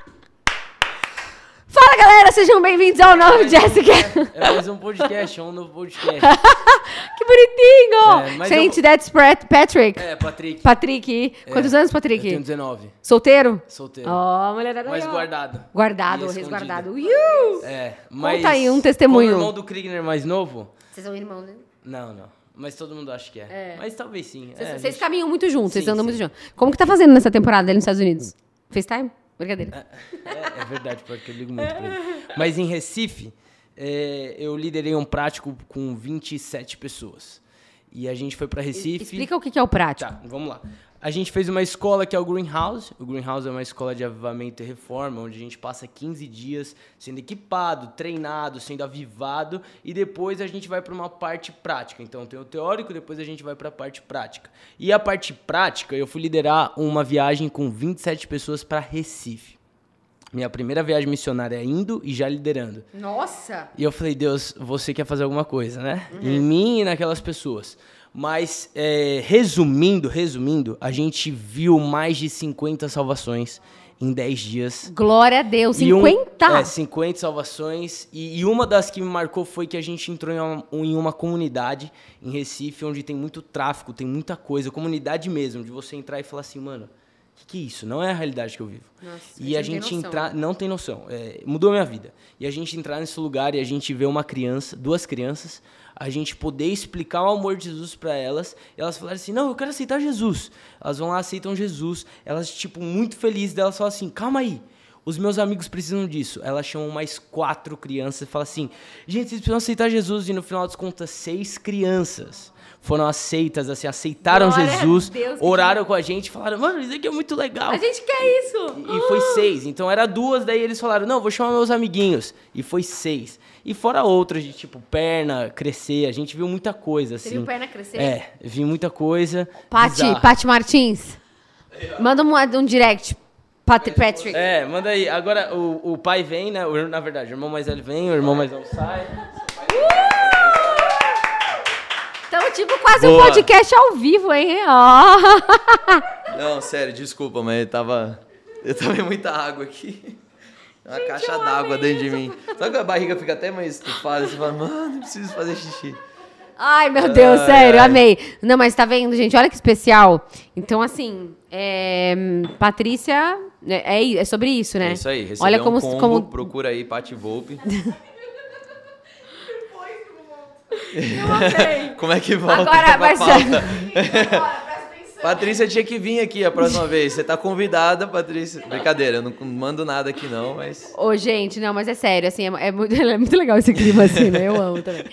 Fala galera, sejam bem-vindos ao novo é, Jessica. É, mais um podcast, é um novo podcast. *laughs* que bonitinho! É, Gente, eu... that's Patrick. É, Patrick. Patrick. Quantos é, anos, Patrick? Eu tenho 19. Solteiro? Solteiro. Ó, oh, mulherada Mas guardado. Guardado, resguardado. Uh! É, mas... Conta aí um testemunho. Como irmão do Kriegner mais novo... Vocês são irmãos, né? Não, não. Mas todo mundo acha que é. é. Mas talvez sim. Vocês, é, gente... caminham muito juntos, vocês andam sim. muito juntos. Como que tá fazendo nessa temporada ali nos Estados Unidos? FaceTime? Brincadeira. É, é, verdade, porque eu ligo muito pra ele. Mas em Recife, é, eu liderei um prático com 27 pessoas. E a gente foi para Recife. Explica o que é o prático. Tá, vamos lá. A gente fez uma escola que é o Greenhouse. O Greenhouse é uma escola de avivamento e reforma, onde a gente passa 15 dias sendo equipado, treinado, sendo avivado, e depois a gente vai para uma parte prática. Então tem o teórico, depois a gente vai para a parte prática. E a parte prática, eu fui liderar uma viagem com 27 pessoas para Recife. Minha primeira viagem missionária indo e já liderando. Nossa! E eu falei, Deus, você quer fazer alguma coisa, né? Uhum. Em mim e naquelas pessoas. Mas, é, resumindo, resumindo, a gente viu mais de 50 salvações em 10 dias. Glória a Deus, 50? Um, é, 50 salvações. E, e, uma das que me marcou foi que a gente entrou em uma, em uma, comunidade em Recife, onde tem muito tráfico, tem muita coisa, comunidade mesmo, de você entrar e falar assim, mano, o que, que, é isso? Não é a realidade que eu vivo. Nossa, e a gente entrar. Não tem noção. É, mudou minha vida. E a gente entrar nesse lugar e a gente ver uma criança, duas crianças, a gente poder explicar o amor de Jesus para elas, e elas falarem assim: "Não, eu quero aceitar Jesus". Elas vão lá, aceitam Jesus, elas tipo muito felizes delas falam assim: "Calma aí, os meus amigos precisam disso. Elas chamam mais quatro crianças e falam assim: gente, vocês precisam aceitar Jesus. E no final das contas, seis crianças foram aceitas, assim, aceitaram Glória Jesus, Deus, oraram que... com a gente, falaram, mano, isso aqui é muito legal. A gente quer isso. E, e foi seis. Então era duas, daí eles falaram, não, vou chamar meus amiguinhos. E foi seis. E fora outras de tipo perna crescer, a gente viu muita coisa assim. Você viu perna crescer? É, vi muita coisa. Pati, Pati Martins. Manda um, um direct. Pat Patrick. É, manda aí. Agora o, o pai vem, né? O, na verdade, o irmão mais velho vem, o irmão mais novo sai. Uh! Então, tipo, quase Boa. um podcast ao vivo, hein? Oh. Não, sério, desculpa, mas tava. Eu tomei muita água aqui. Uma Gente, caixa d'água dentro de mim. Sabe que a barriga fica até mais estufada? Você fala, mano, preciso fazer xixi. Ai, meu Deus, ai, sério, ai. amei. Não, mas tá vendo, gente? Olha que especial. Então, assim, é, Patrícia, é, é, é sobre isso, né? É isso aí. Olha como, um combo, como... procura aí, Pati Volpe. *laughs* Eu amei. *laughs* Como é que volta? Agora vai ser. *laughs* Patrícia tinha que vir aqui a próxima vez. Você tá convidada, Patrícia. Brincadeira, eu não mando nada aqui não, mas. Ô, gente, não, mas é sério, assim, é, é muito, *laughs* é muito legal esse clima, assim, né? Eu amo também.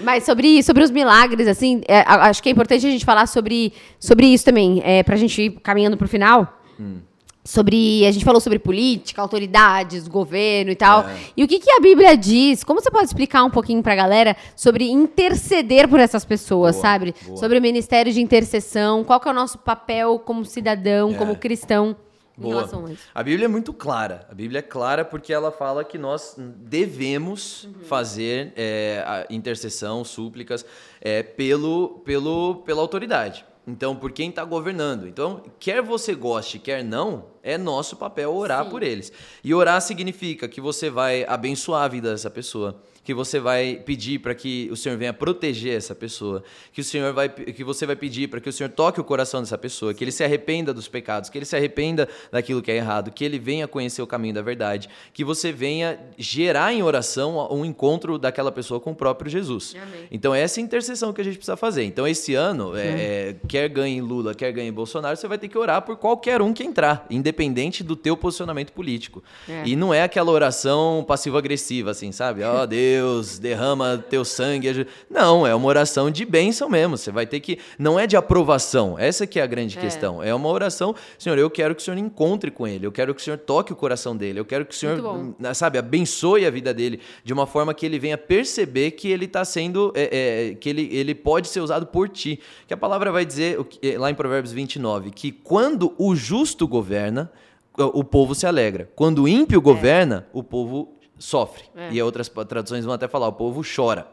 Mas sobre, sobre os milagres, assim, é, acho que é importante a gente falar sobre, sobre isso também, é, pra gente ir caminhando pro final. Hum sobre. A gente falou sobre política, autoridades, governo e tal. É. E o que, que a Bíblia diz? Como você pode explicar um pouquinho pra galera sobre interceder por essas pessoas, boa, sabe? Boa. Sobre o ministério de intercessão, qual que é o nosso papel como cidadão, é. como cristão. Em relação a, isso. a Bíblia é muito clara. A Bíblia é clara porque ela fala que nós devemos uhum. fazer é, intercessão, súplicas é, pelo, pelo, pela autoridade. Então, por quem está governando. Então, quer você goste, quer não, é nosso papel orar Sim. por eles. E orar significa que você vai abençoar a vida dessa pessoa que você vai pedir para que o Senhor venha proteger essa pessoa, que o Senhor vai que você vai pedir para que o Senhor toque o coração dessa pessoa, que ele se arrependa dos pecados, que ele se arrependa daquilo que é errado, que ele venha conhecer o caminho da verdade, que você venha gerar em oração um encontro daquela pessoa com o próprio Jesus. Amém. Então essa é a intercessão que a gente precisa fazer. Então esse ano, é, é, quer ganhe Lula, quer ganhe Bolsonaro, você vai ter que orar por qualquer um que entrar, independente do teu posicionamento político. É. E não é aquela oração passivo-agressiva, assim, sabe? Ó oh, Deus Deus, derrama teu sangue. Não, é uma oração de bênção mesmo. Você vai ter que. Não é de aprovação. Essa que é a grande é. questão. É uma oração, Senhor, eu quero que o Senhor encontre com ele. Eu quero que o Senhor toque o coração dele. Eu quero que o Senhor, sabe, abençoe a vida dele de uma forma que ele venha perceber que ele está sendo. É, é, que ele, ele pode ser usado por ti. Que a palavra vai dizer, é, lá em Provérbios 29, que quando o justo governa, o povo se alegra. Quando o ímpio é. governa, o povo sofre. É. E outras traduções vão até falar, o povo chora.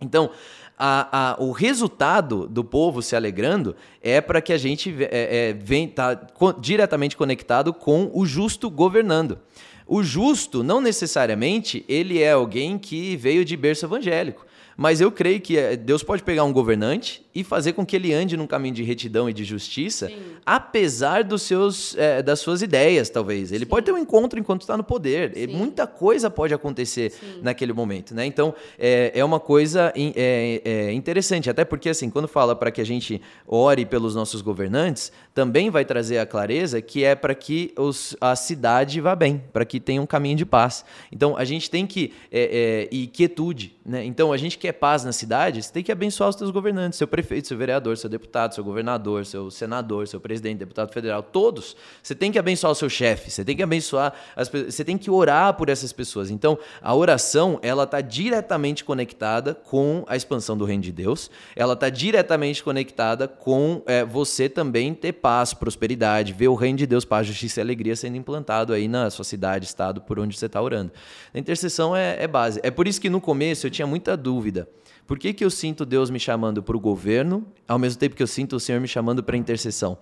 Então, a, a, o resultado do povo se alegrando é para que a gente é, é, vem tá co diretamente conectado com o justo governando. O justo não necessariamente ele é alguém que veio de berço evangélico. Mas eu creio que eh, Deus pode pegar um governante e fazer com que ele ande num caminho de retidão e de justiça, Sim. apesar dos seus, é, das suas ideias, talvez. Ele Sim. pode ter um encontro enquanto está no poder. Sim. Muita coisa pode acontecer naquele momento, né? Então, é, é uma coisa é, é interessante, até porque, assim, quando fala para que a gente ore pelos nossos governantes, também vai trazer a clareza que é para que os, a cidade vá bem, para que tenha um caminho de paz. Então, a gente tem que... É, e quietude, né? Então, a gente quer paz na cidade, você tem que abençoar os seus governantes, seu prefeito, seu vereador, seu deputado, seu governador, seu senador, seu presidente, deputado federal, todos. Você tem que abençoar o seu chefe, você tem que abençoar as pessoas, você tem que orar por essas pessoas. Então, a oração, ela está diretamente conectada com a expansão do reino de Deus, ela está diretamente conectada com é, você também ter paz, prosperidade, ver o reino de Deus, paz, justiça e alegria sendo implantado aí na sua cidade, estado, por onde você está orando. A intercessão é, é base. É por isso que no começo eu tinha muita dúvida. Por que, que eu sinto Deus me chamando para o governo, ao mesmo tempo que eu sinto o Senhor me chamando para a intercessão?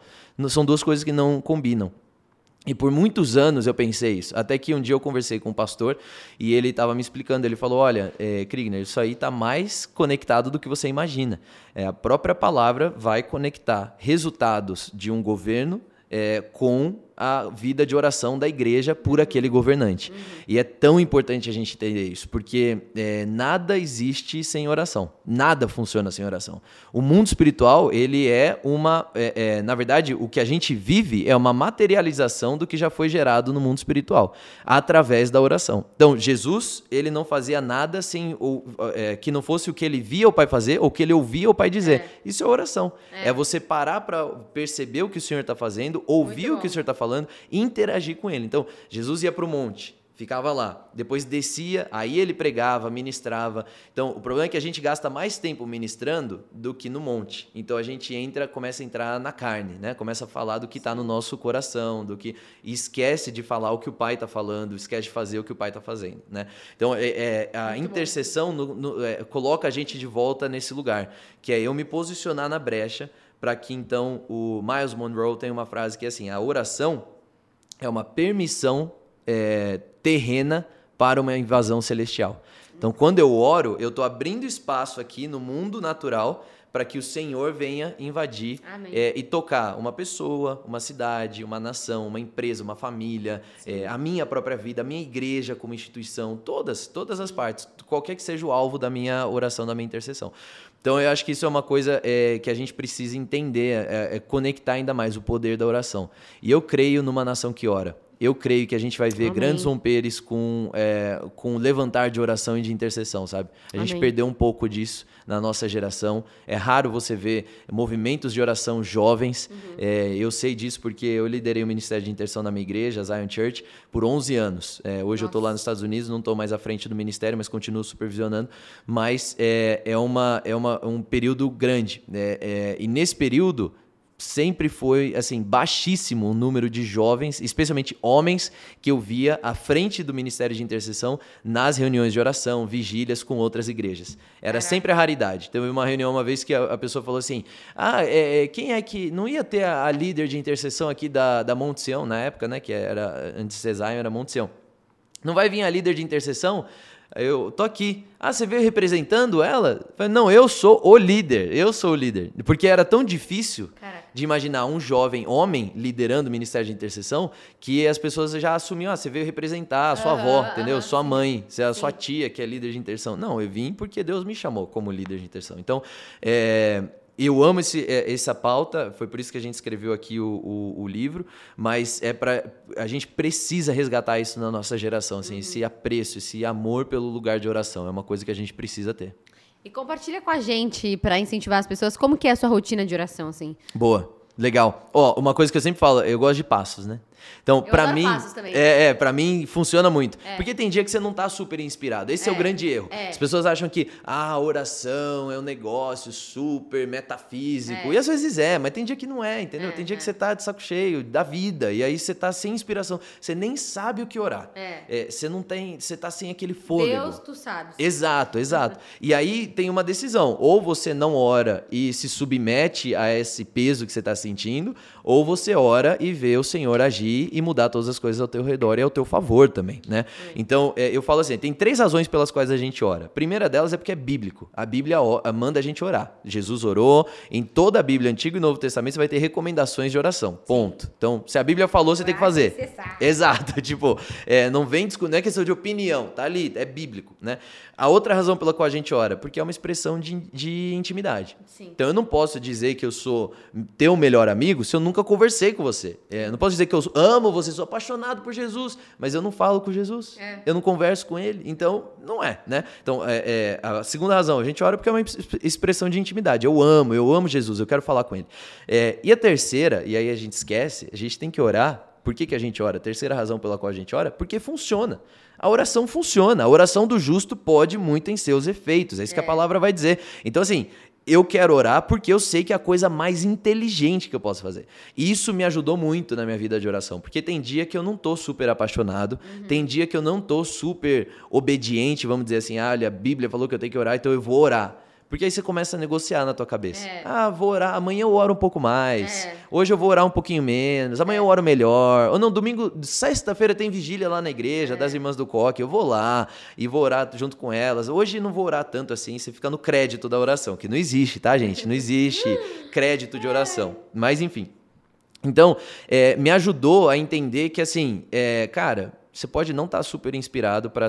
São duas coisas que não combinam. E por muitos anos eu pensei isso. Até que um dia eu conversei com um pastor e ele estava me explicando. Ele falou: Olha, é, Krigner, isso aí está mais conectado do que você imagina. É, a própria palavra vai conectar resultados de um governo é, com a vida de oração da igreja por aquele governante. Uhum. E é tão importante a gente entender isso, porque é, nada existe sem oração. Nada funciona sem oração. O mundo espiritual, ele é uma. É, é, na verdade, o que a gente vive é uma materialização do que já foi gerado no mundo espiritual, através da oração. Então, Jesus, ele não fazia nada sem ou, é, que não fosse o que ele via o Pai fazer ou que ele ouvia o Pai dizer. É. Isso é oração. É, é você parar para perceber o que o Senhor está fazendo, ouvir o que o Senhor está falando falando, e interagir com ele. Então, Jesus ia para o monte, ficava lá, depois descia, aí ele pregava, ministrava. Então, o problema é que a gente gasta mais tempo ministrando do que no monte. Então, a gente entra, começa a entrar na carne, né? Começa a falar do que está no nosso coração, do que e esquece de falar o que o Pai está falando, esquece de fazer o que o Pai está fazendo, né? Então, é, é a Muito intercessão no, no, é, coloca a gente de volta nesse lugar, que é eu me posicionar na brecha para que então o Miles Monroe tenha uma frase que é assim: a oração é uma permissão é, terrena para uma invasão celestial. Então, quando eu oro, eu estou abrindo espaço aqui no mundo natural para que o Senhor venha invadir é, e tocar uma pessoa, uma cidade, uma nação, uma empresa, uma família, é, a minha própria vida, a minha igreja como instituição, todas, todas as partes, qualquer que seja o alvo da minha oração, da minha intercessão. Então eu acho que isso é uma coisa é, que a gente precisa entender, é, é conectar ainda mais o poder da oração. E eu creio numa nação que ora. Eu creio que a gente vai ver Amém. grandes romperes com, é, com levantar de oração e de intercessão, sabe? A gente Amém. perdeu um pouco disso na nossa geração. É raro você ver movimentos de oração jovens. É, eu sei disso porque eu liderei o Ministério de Intercessão na minha igreja, Zion Church, por 11 anos. É, hoje eu estou lá nos Estados Unidos, não estou mais à frente do ministério, mas continuo supervisionando. Mas é, é, uma, é uma, um período grande. É, é, e nesse período sempre foi assim baixíssimo o número de jovens, especialmente homens, que eu via à frente do Ministério de Intercessão nas reuniões de oração, vigílias com outras igrejas. Era sempre a raridade. Teve uma reunião uma vez que a, a pessoa falou assim: Ah, é, é, quem é que. Não ia ter a, a líder de intercessão aqui da, da Monte Sião, na época, né? Que era antes de Cesaio, era Monte Sião. Não vai vir a líder de intercessão? Eu tô aqui. Ah, você veio representando ela? Eu falei, não, eu sou o líder. Eu sou o líder. Porque era tão difícil Caraca. de imaginar um jovem homem liderando o ministério de intercessão que as pessoas já assumiam, ah, você veio representar a sua avó, Aham, entendeu? aham, sua sim. mãe, você é a sua tia que é líder de intercessão. Não, eu vim porque Deus me chamou como líder de intercessão. Então, é, eu amo esse, é, essa pauta, foi por isso que a gente escreveu aqui o, o, o livro, mas é para a gente precisa resgatar isso na nossa geração, assim, esse apreço, esse amor pelo lugar de oração, é uma coisa que a gente precisa ter. E compartilha com a gente, pra incentivar as pessoas, como que é a sua rotina de oração, assim. Boa. Legal. Ó, uma coisa que eu sempre falo, eu gosto de passos, né? Então, adoro mim, é, é, para mim funciona muito. É. Porque tem dia que você não tá super inspirado. Esse é, o É, grande erro. é. As pessoas acham que ah, a oração é um negócio super metafísico. É. E às vezes é, mas tem dia que não é, entendeu? É, tem dia que você tá de saco cheio da vida e aí você tá sem inspiração. Você nem sabe o que orar. Você não tem, você tá sem aquele fôlego. Deus, tu sabes. Exato, exato. *laughs* E aí tem uma decisão. Ou você não ora e se submete a esse peso que você está sentindo, ou você ora e vê o Senhor agir e mudar todas as coisas ao teu redor e ao teu favor também, né? Então, é, eu falo assim, tem três razões pelas quais a gente ora. A primeira delas é porque é bíblico. A Bíblia manda a gente orar. Jesus orou. Em toda a Bíblia, Antigo e Novo Testamento, você vai ter recomendações de oração. Ponto. Então, se a Bíblia falou, você tem que fazer. Exato, *laughs* tipo, é, não vem não é questão de opinião, tá ali, é bíblico, né? A outra razão pela qual a gente ora, porque é uma expressão de, de intimidade. Sim. Então eu não posso dizer que eu sou teu melhor amigo se eu nunca conversei com você. É, não posso dizer que eu amo você, sou apaixonado por Jesus, mas eu não falo com Jesus, É. eu não converso com ele, então não é, né? Então é, é, a segunda razão, a gente ora porque é uma ex- expressão de intimidade. Eu amo, eu amo Jesus, eu quero falar com ele. É, e a terceira, e aí a gente esquece, a gente tem que orar por que, que a gente ora? A terceira razão pela qual a gente ora? Porque funciona. A oração funciona. A oração do justo pode muito em seus efeitos. É isso que a palavra vai dizer. Então, assim, eu quero orar porque eu sei que é a coisa mais inteligente que eu posso fazer. E isso me ajudou muito na minha vida de oração. Porque tem dia que eu não tô super apaixonado, tem dia que eu não tô super obediente, vamos dizer assim, ah, olha, a Bíblia falou que eu tenho que orar, então eu vou orar. Porque aí você começa a negociar na tua cabeça. É. Ah, vou orar, amanhã eu oro um pouco mais. É. Hoje eu vou orar um pouquinho menos, amanhã eu oro melhor. Ou não, domingo, sexta-feira tem vigília lá na igreja das irmãs do Coque, eu vou lá e vou orar junto com elas. Hoje não vou orar tanto assim, você fica no crédito da oração, que não existe, tá, gente? Não existe *laughs* crédito de oração. Mas enfim. Então, é, me ajudou a entender que, assim, é, cara, você pode não estar super inspirado para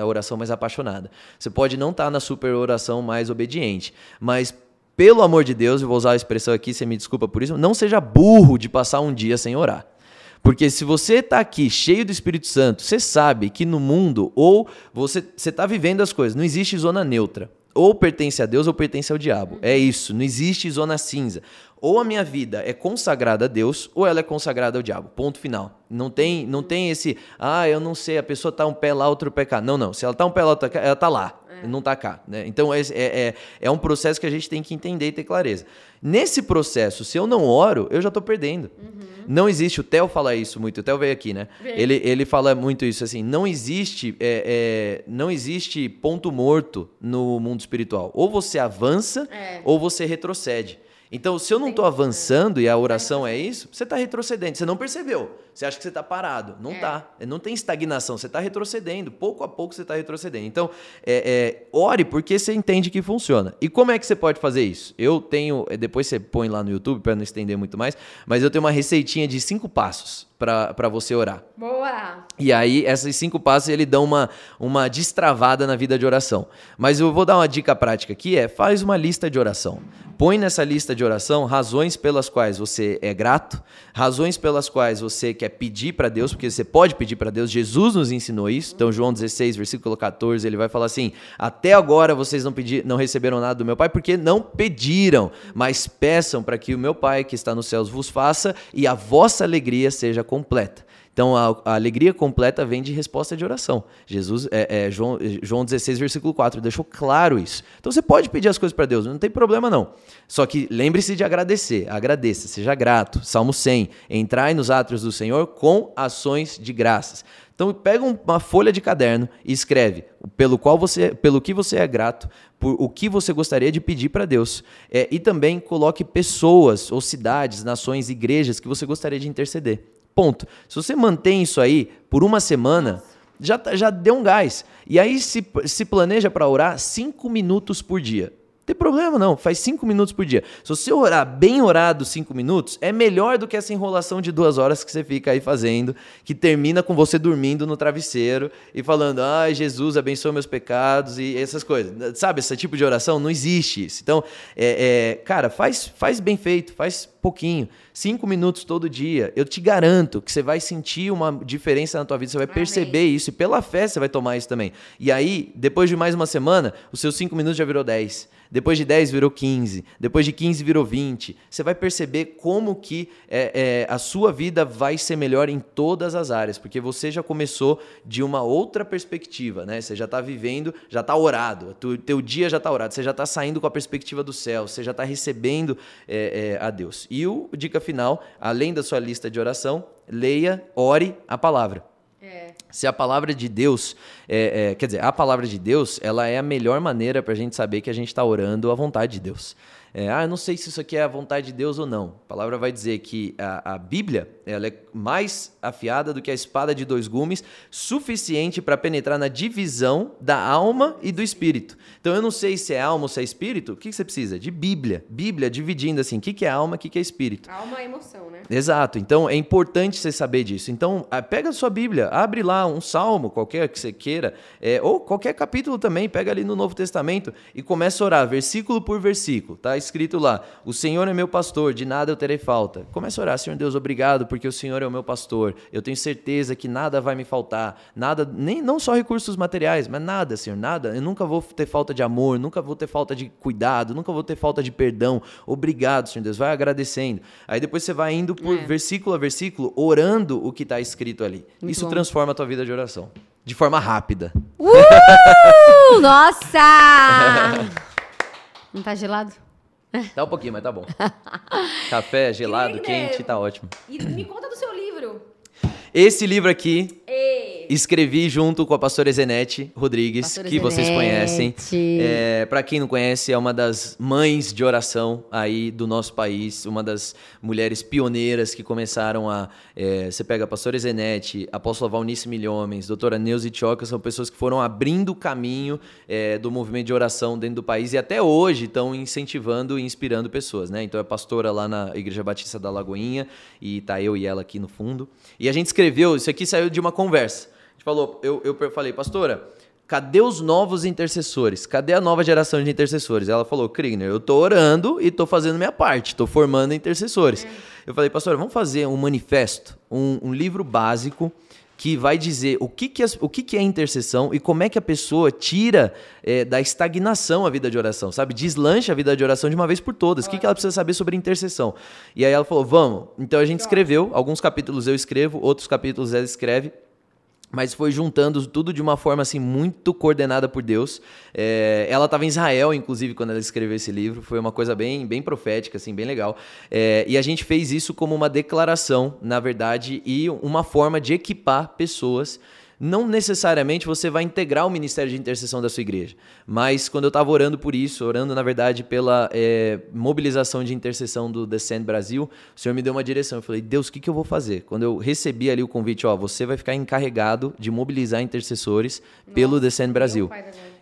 a oração mais apaixonada. Você pode não estar na super oração mais obediente. Mas, pelo amor de Deus, eu vou usar a expressão aqui, você me desculpa por isso, não seja burro de passar um dia sem orar. Porque se você está aqui cheio do Espírito Santo, você sabe que no mundo, ou você está vivendo as coisas, não existe zona neutra. Ou pertence a Deus ou pertence ao diabo. É isso, não existe zona cinza. Ou a minha vida é consagrada a Deus, ou ela é consagrada ao diabo. Ponto final. Não tem, não tem esse, ah, eu não sei, a pessoa tá um pé lá, outro pé cá. Não, não. Se ela tá um pé lá, outro cá, ela tá lá, não tá cá. Né? Então é, é, é, é um processo que a gente tem que entender e ter clareza. Nesse processo, se eu não oro, eu já tô perdendo. Não existe, o Theo fala isso muito, o Theo veio aqui, né? Ele, ele fala muito isso, assim, não existe, é, é, não existe ponto morto no mundo espiritual. Ou você avança, É. ou você retrocede. Então, se eu não estou avançando e a oração é isso, você está retrocedendo. Você não percebeu. Você acha que você está parado. Não está. É. Não tem estagnação. Você está retrocedendo. Pouco a pouco você está retrocedendo. Então, é, é, ore porque você entende que funciona. E como é que você pode fazer isso? Eu tenho. É, depois você põe lá no YouTube para não estender muito mais. Mas eu tenho uma receitinha de cinco passos para você orar. Boa! E aí, esses cinco passos, ele dão uma, uma destravada na vida de oração. Mas eu vou dar uma dica prática aqui, é faz uma lista de oração. Põe nessa lista de oração razões pelas quais você é grato, razões pelas quais você quer pedir para Deus, porque você pode pedir para Deus. Jesus nos ensinou isso. Então, João 16, versículo 14, ele vai falar assim: Até agora vocês não, pedi, não receberam nada do meu Pai, porque não pediram, mas peçam para que o meu Pai que está nos céus vos faça e a vossa alegria seja completa. Então a, a, alegria completa vem de resposta de oração. Jesus, é, é, João, João 16, versículo 4, deixou claro isso. Então você pode pedir as coisas para Deus, não tem problema não. Só que lembre-se de agradecer, agradeça, seja grato. Salmo 100, entrai nos átrios do Senhor com ações de graças. Então pega uma folha de caderno e escreve pelo qual você, pelo que você é grato, por o que você gostaria de pedir para Deus. É, e também coloque pessoas ou cidades, nações, igrejas que você gostaria de interceder. Ponto. Se você mantém isso aí por uma semana, já, tá, já deu um gás. E aí se, se planeja para orar cinco minutos por dia tem problema não, faz cinco minutos por dia. Se você orar bem orado cinco minutos, é melhor do que essa enrolação de duas horas que você fica aí fazendo, que termina com você dormindo no travesseiro e falando, ai, Jesus abençoa meus pecados e essas coisas. Sabe, esse tipo de oração não existe isso. Então, é, é, cara, faz, faz bem feito, faz pouquinho, cinco minutos todo dia. Eu te garanto que você vai sentir uma diferença na tua vida, você vai perceber Amém. isso e pela fé você vai tomar isso também. E aí, depois de mais uma semana, os seus cinco minutos já virou dez. Depois de 10 virou 15, depois de 15 virou 20. Você vai perceber como que é, é, a sua vida vai ser melhor em todas as áreas, porque você já começou de uma outra perspectiva, né? Você já está vivendo, já está orado, o teu dia já está orado, você já está saindo com a perspectiva do céu, você já está recebendo é, é, a Deus. E o dica final, além da sua lista de oração, leia, ore a palavra. Se a palavra de Deus, é, é, quer dizer, a palavra de Deus, ela é a melhor maneira para a gente saber que a gente está orando a vontade de Deus. É, ah, eu não sei se isso aqui é a vontade de Deus ou não. A palavra vai dizer que a, a Bíblia ela é mais afiada do que a espada de dois gumes, suficiente para penetrar na divisão da alma e do espírito. Então eu não sei se é alma ou se é espírito. O que você precisa? De Bíblia. Bíblia dividindo assim, o que é alma, o que é espírito. Alma é emoção, né? Exato. Então é importante você saber disso. Então pega a sua Bíblia, abre lá um salmo, qualquer que você queira, é, ou qualquer capítulo também, pega ali no Novo Testamento e começa a orar, versículo por versículo. Tá escrito lá: O Senhor é meu pastor, de nada eu terei falta. Começa a orar, Senhor Deus, obrigado, porque o Senhor é o meu pastor. Eu tenho certeza que nada vai me faltar. Nada, nem não só recursos materiais, mas nada, Senhor, nada. Eu nunca vou ter falta de amor, nunca vou ter falta de cuidado, nunca vou ter falta de perdão. Obrigado, Senhor Deus. Vai agradecendo. Aí depois você vai indo por é. versículo a versículo, orando o que está escrito ali. Muito Isso bom. transforma a tua vida de oração. De forma rápida. Uh! *laughs* Nossa! *laughs* Não tá gelado? *laughs* Tá um pouquinho, mas tá bom. *laughs* Café gelado, quente, tá ótimo. E me conta do seu livro. Esse livro aqui, Ei. Escrevi junto com a pastora Zenete Rodrigues, pastora que Zenete. vocês conhecem. É, para quem não conhece, é uma das mães de oração aí do nosso país, uma das mulheres pioneiras que começaram a. É, você pega a pastora Zenete, a apóstola Valnice Milhomens, doutora Neuza Tioca, são pessoas que foram abrindo o caminho é, do movimento de oração dentro do país e até hoje estão incentivando e inspirando pessoas, né? Então é pastora lá na Igreja Batista da Lagoinha e tá eu e ela aqui no fundo. E a gente escreveu, isso aqui saiu de uma conversa. Gente falou, eu, eu falei, pastora, cadê os novos intercessores? Cadê a nova geração de intercessores? Ela falou, Krigner, eu tô orando e tô fazendo minha parte, tô formando intercessores. É. Eu falei, pastora, vamos fazer um manifesto, um, um livro básico que vai dizer o que, que, o que, que é intercessão e como é que a pessoa tira é, da estagnação a vida de oração, sabe? Deslancha a vida de oração de uma vez por todas. O que, que ela precisa saber sobre intercessão? E aí ela falou: vamos. Então a gente escreveu, alguns capítulos eu escrevo, outros capítulos ela escreve mas foi juntando tudo de uma forma assim muito coordenada por Deus. É, ela estava em Israel, inclusive, quando ela escreveu esse livro. Foi uma coisa bem, bem profética, assim, bem legal. É, e a gente fez isso como uma declaração, na verdade, e uma forma de equipar pessoas não necessariamente você vai integrar o ministério de intercessão da sua igreja. Mas quando eu estava orando por isso, orando, na verdade, pela é, mobilização de intercessão do Descend Brasil, o Senhor me deu uma direção. Eu falei, Deus, o que, que eu vou fazer? Quando eu recebi ali o convite, ó, você vai ficar encarregado de mobilizar intercessores Nossa, pelo Descend Brasil.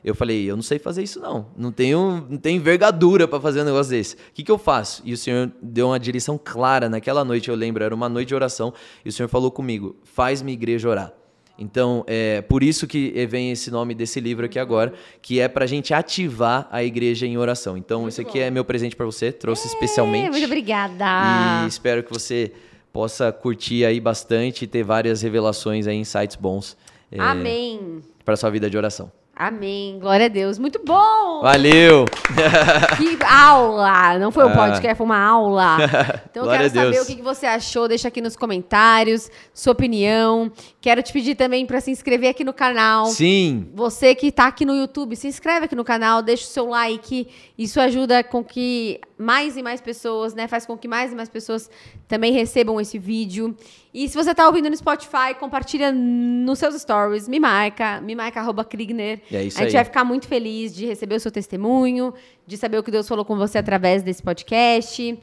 Eu falei, eu não sei fazer isso não. Não tenho, não tenho envergadura para fazer um negócio desse. O que, que eu faço? E o Senhor deu uma direção clara naquela noite, eu lembro, era uma noite de oração, e o Senhor falou comigo, faz minha igreja orar. Então, é por isso que vem esse nome desse livro aqui agora, que é para a gente ativar a igreja em oração. Então, muito esse aqui bom. é meu presente para você, trouxe é, especialmente. Muito obrigada. E espero que você possa curtir aí bastante e ter várias revelações aí, insights bons. É, Amém. Para sua vida de oração. Amém. Glória a Deus. Muito bom! Valeu! Que aula! Não foi um ah. podcast, foi uma aula. *laughs* Então eu quero saber o que você achou. Deixa aqui nos comentários sua opinião. Quero te pedir também para se inscrever aqui no canal. Sim. Você que está aqui no YouTube, se inscreve aqui no canal, deixa o seu like. Isso ajuda com que mais e mais pessoas, né? Faz com que mais e mais pessoas também recebam esse vídeo. E se você está ouvindo no Spotify, compartilha nos seus stories, me marca, me marca arroba Krigner. É isso A gente aí. vai ficar muito feliz de receber o seu testemunho, de saber o que Deus falou com você através desse podcast.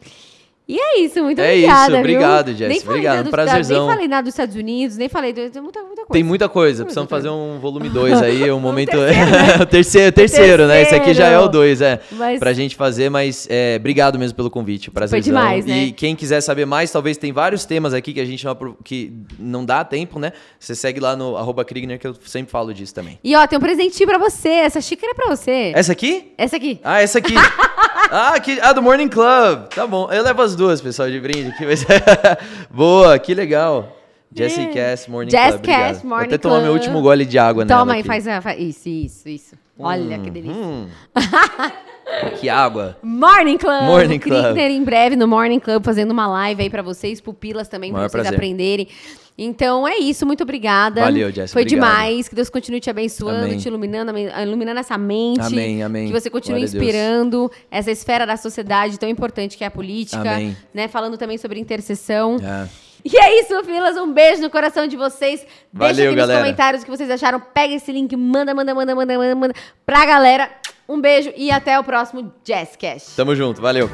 E é isso, muito é obrigada. isso, obrigado, Jess. Obrigado, do, prazerzão. Nem falei nada dos Estados Unidos, nem falei. Tem muita, muita coisa. Tem muita coisa. Precisamos fazer um volume *laughs* 2 aí, um momento. terceiro, né? *laughs* o terceiro, terceiro, né? Esse aqui já é o 2, é. Mas... Pra gente fazer, mas é, obrigado mesmo pelo convite. Prazerzão. Foi demais, né? E quem quiser saber mais, talvez tem vários temas aqui que a gente não, que não dá tempo, né? Você segue lá no arroba Krigner, que eu sempre falo disso também. E ó, tem um presentinho pra você. Essa xícara é pra você. Essa aqui? Essa aqui. Ah, essa aqui. *laughs* *laughs* ah, que, ah, do Morning Club. Tá bom. Eu levo as duas, pessoal, de brinde aqui. Mas... *laughs* Boa, que legal. Jesse. Cass Morning Jess Club. Cass Morning Vou até tomar meu último gole de água Toma aí, faz, faz, isso, isso, isso. Olha hum, que delícia. Hum. *laughs* que água. Morning Club. Morning Club. em breve no Morning Club fazendo uma live aí para vocês, pupilas também, para vocês prazer. aprenderem. Então é isso, muito obrigada. Valeu, Jess. Foi obrigado. demais. Que Deus continue te abençoando, amém. te iluminando, iluminando essa mente. Amém, amém. Que você continue Glória inspirando essa esfera da sociedade tão importante que é a política. Amém. Né? Falando também sobre intercessão. É. E é isso, filas. Um beijo no coração de vocês. Valeu, Deixa aqui galera. nos comentários o que vocês acharam. Pega esse link, manda, manda, manda, manda, manda, manda pra galera. Um beijo e até o próximo Jazzcast. Tamo junto, valeu.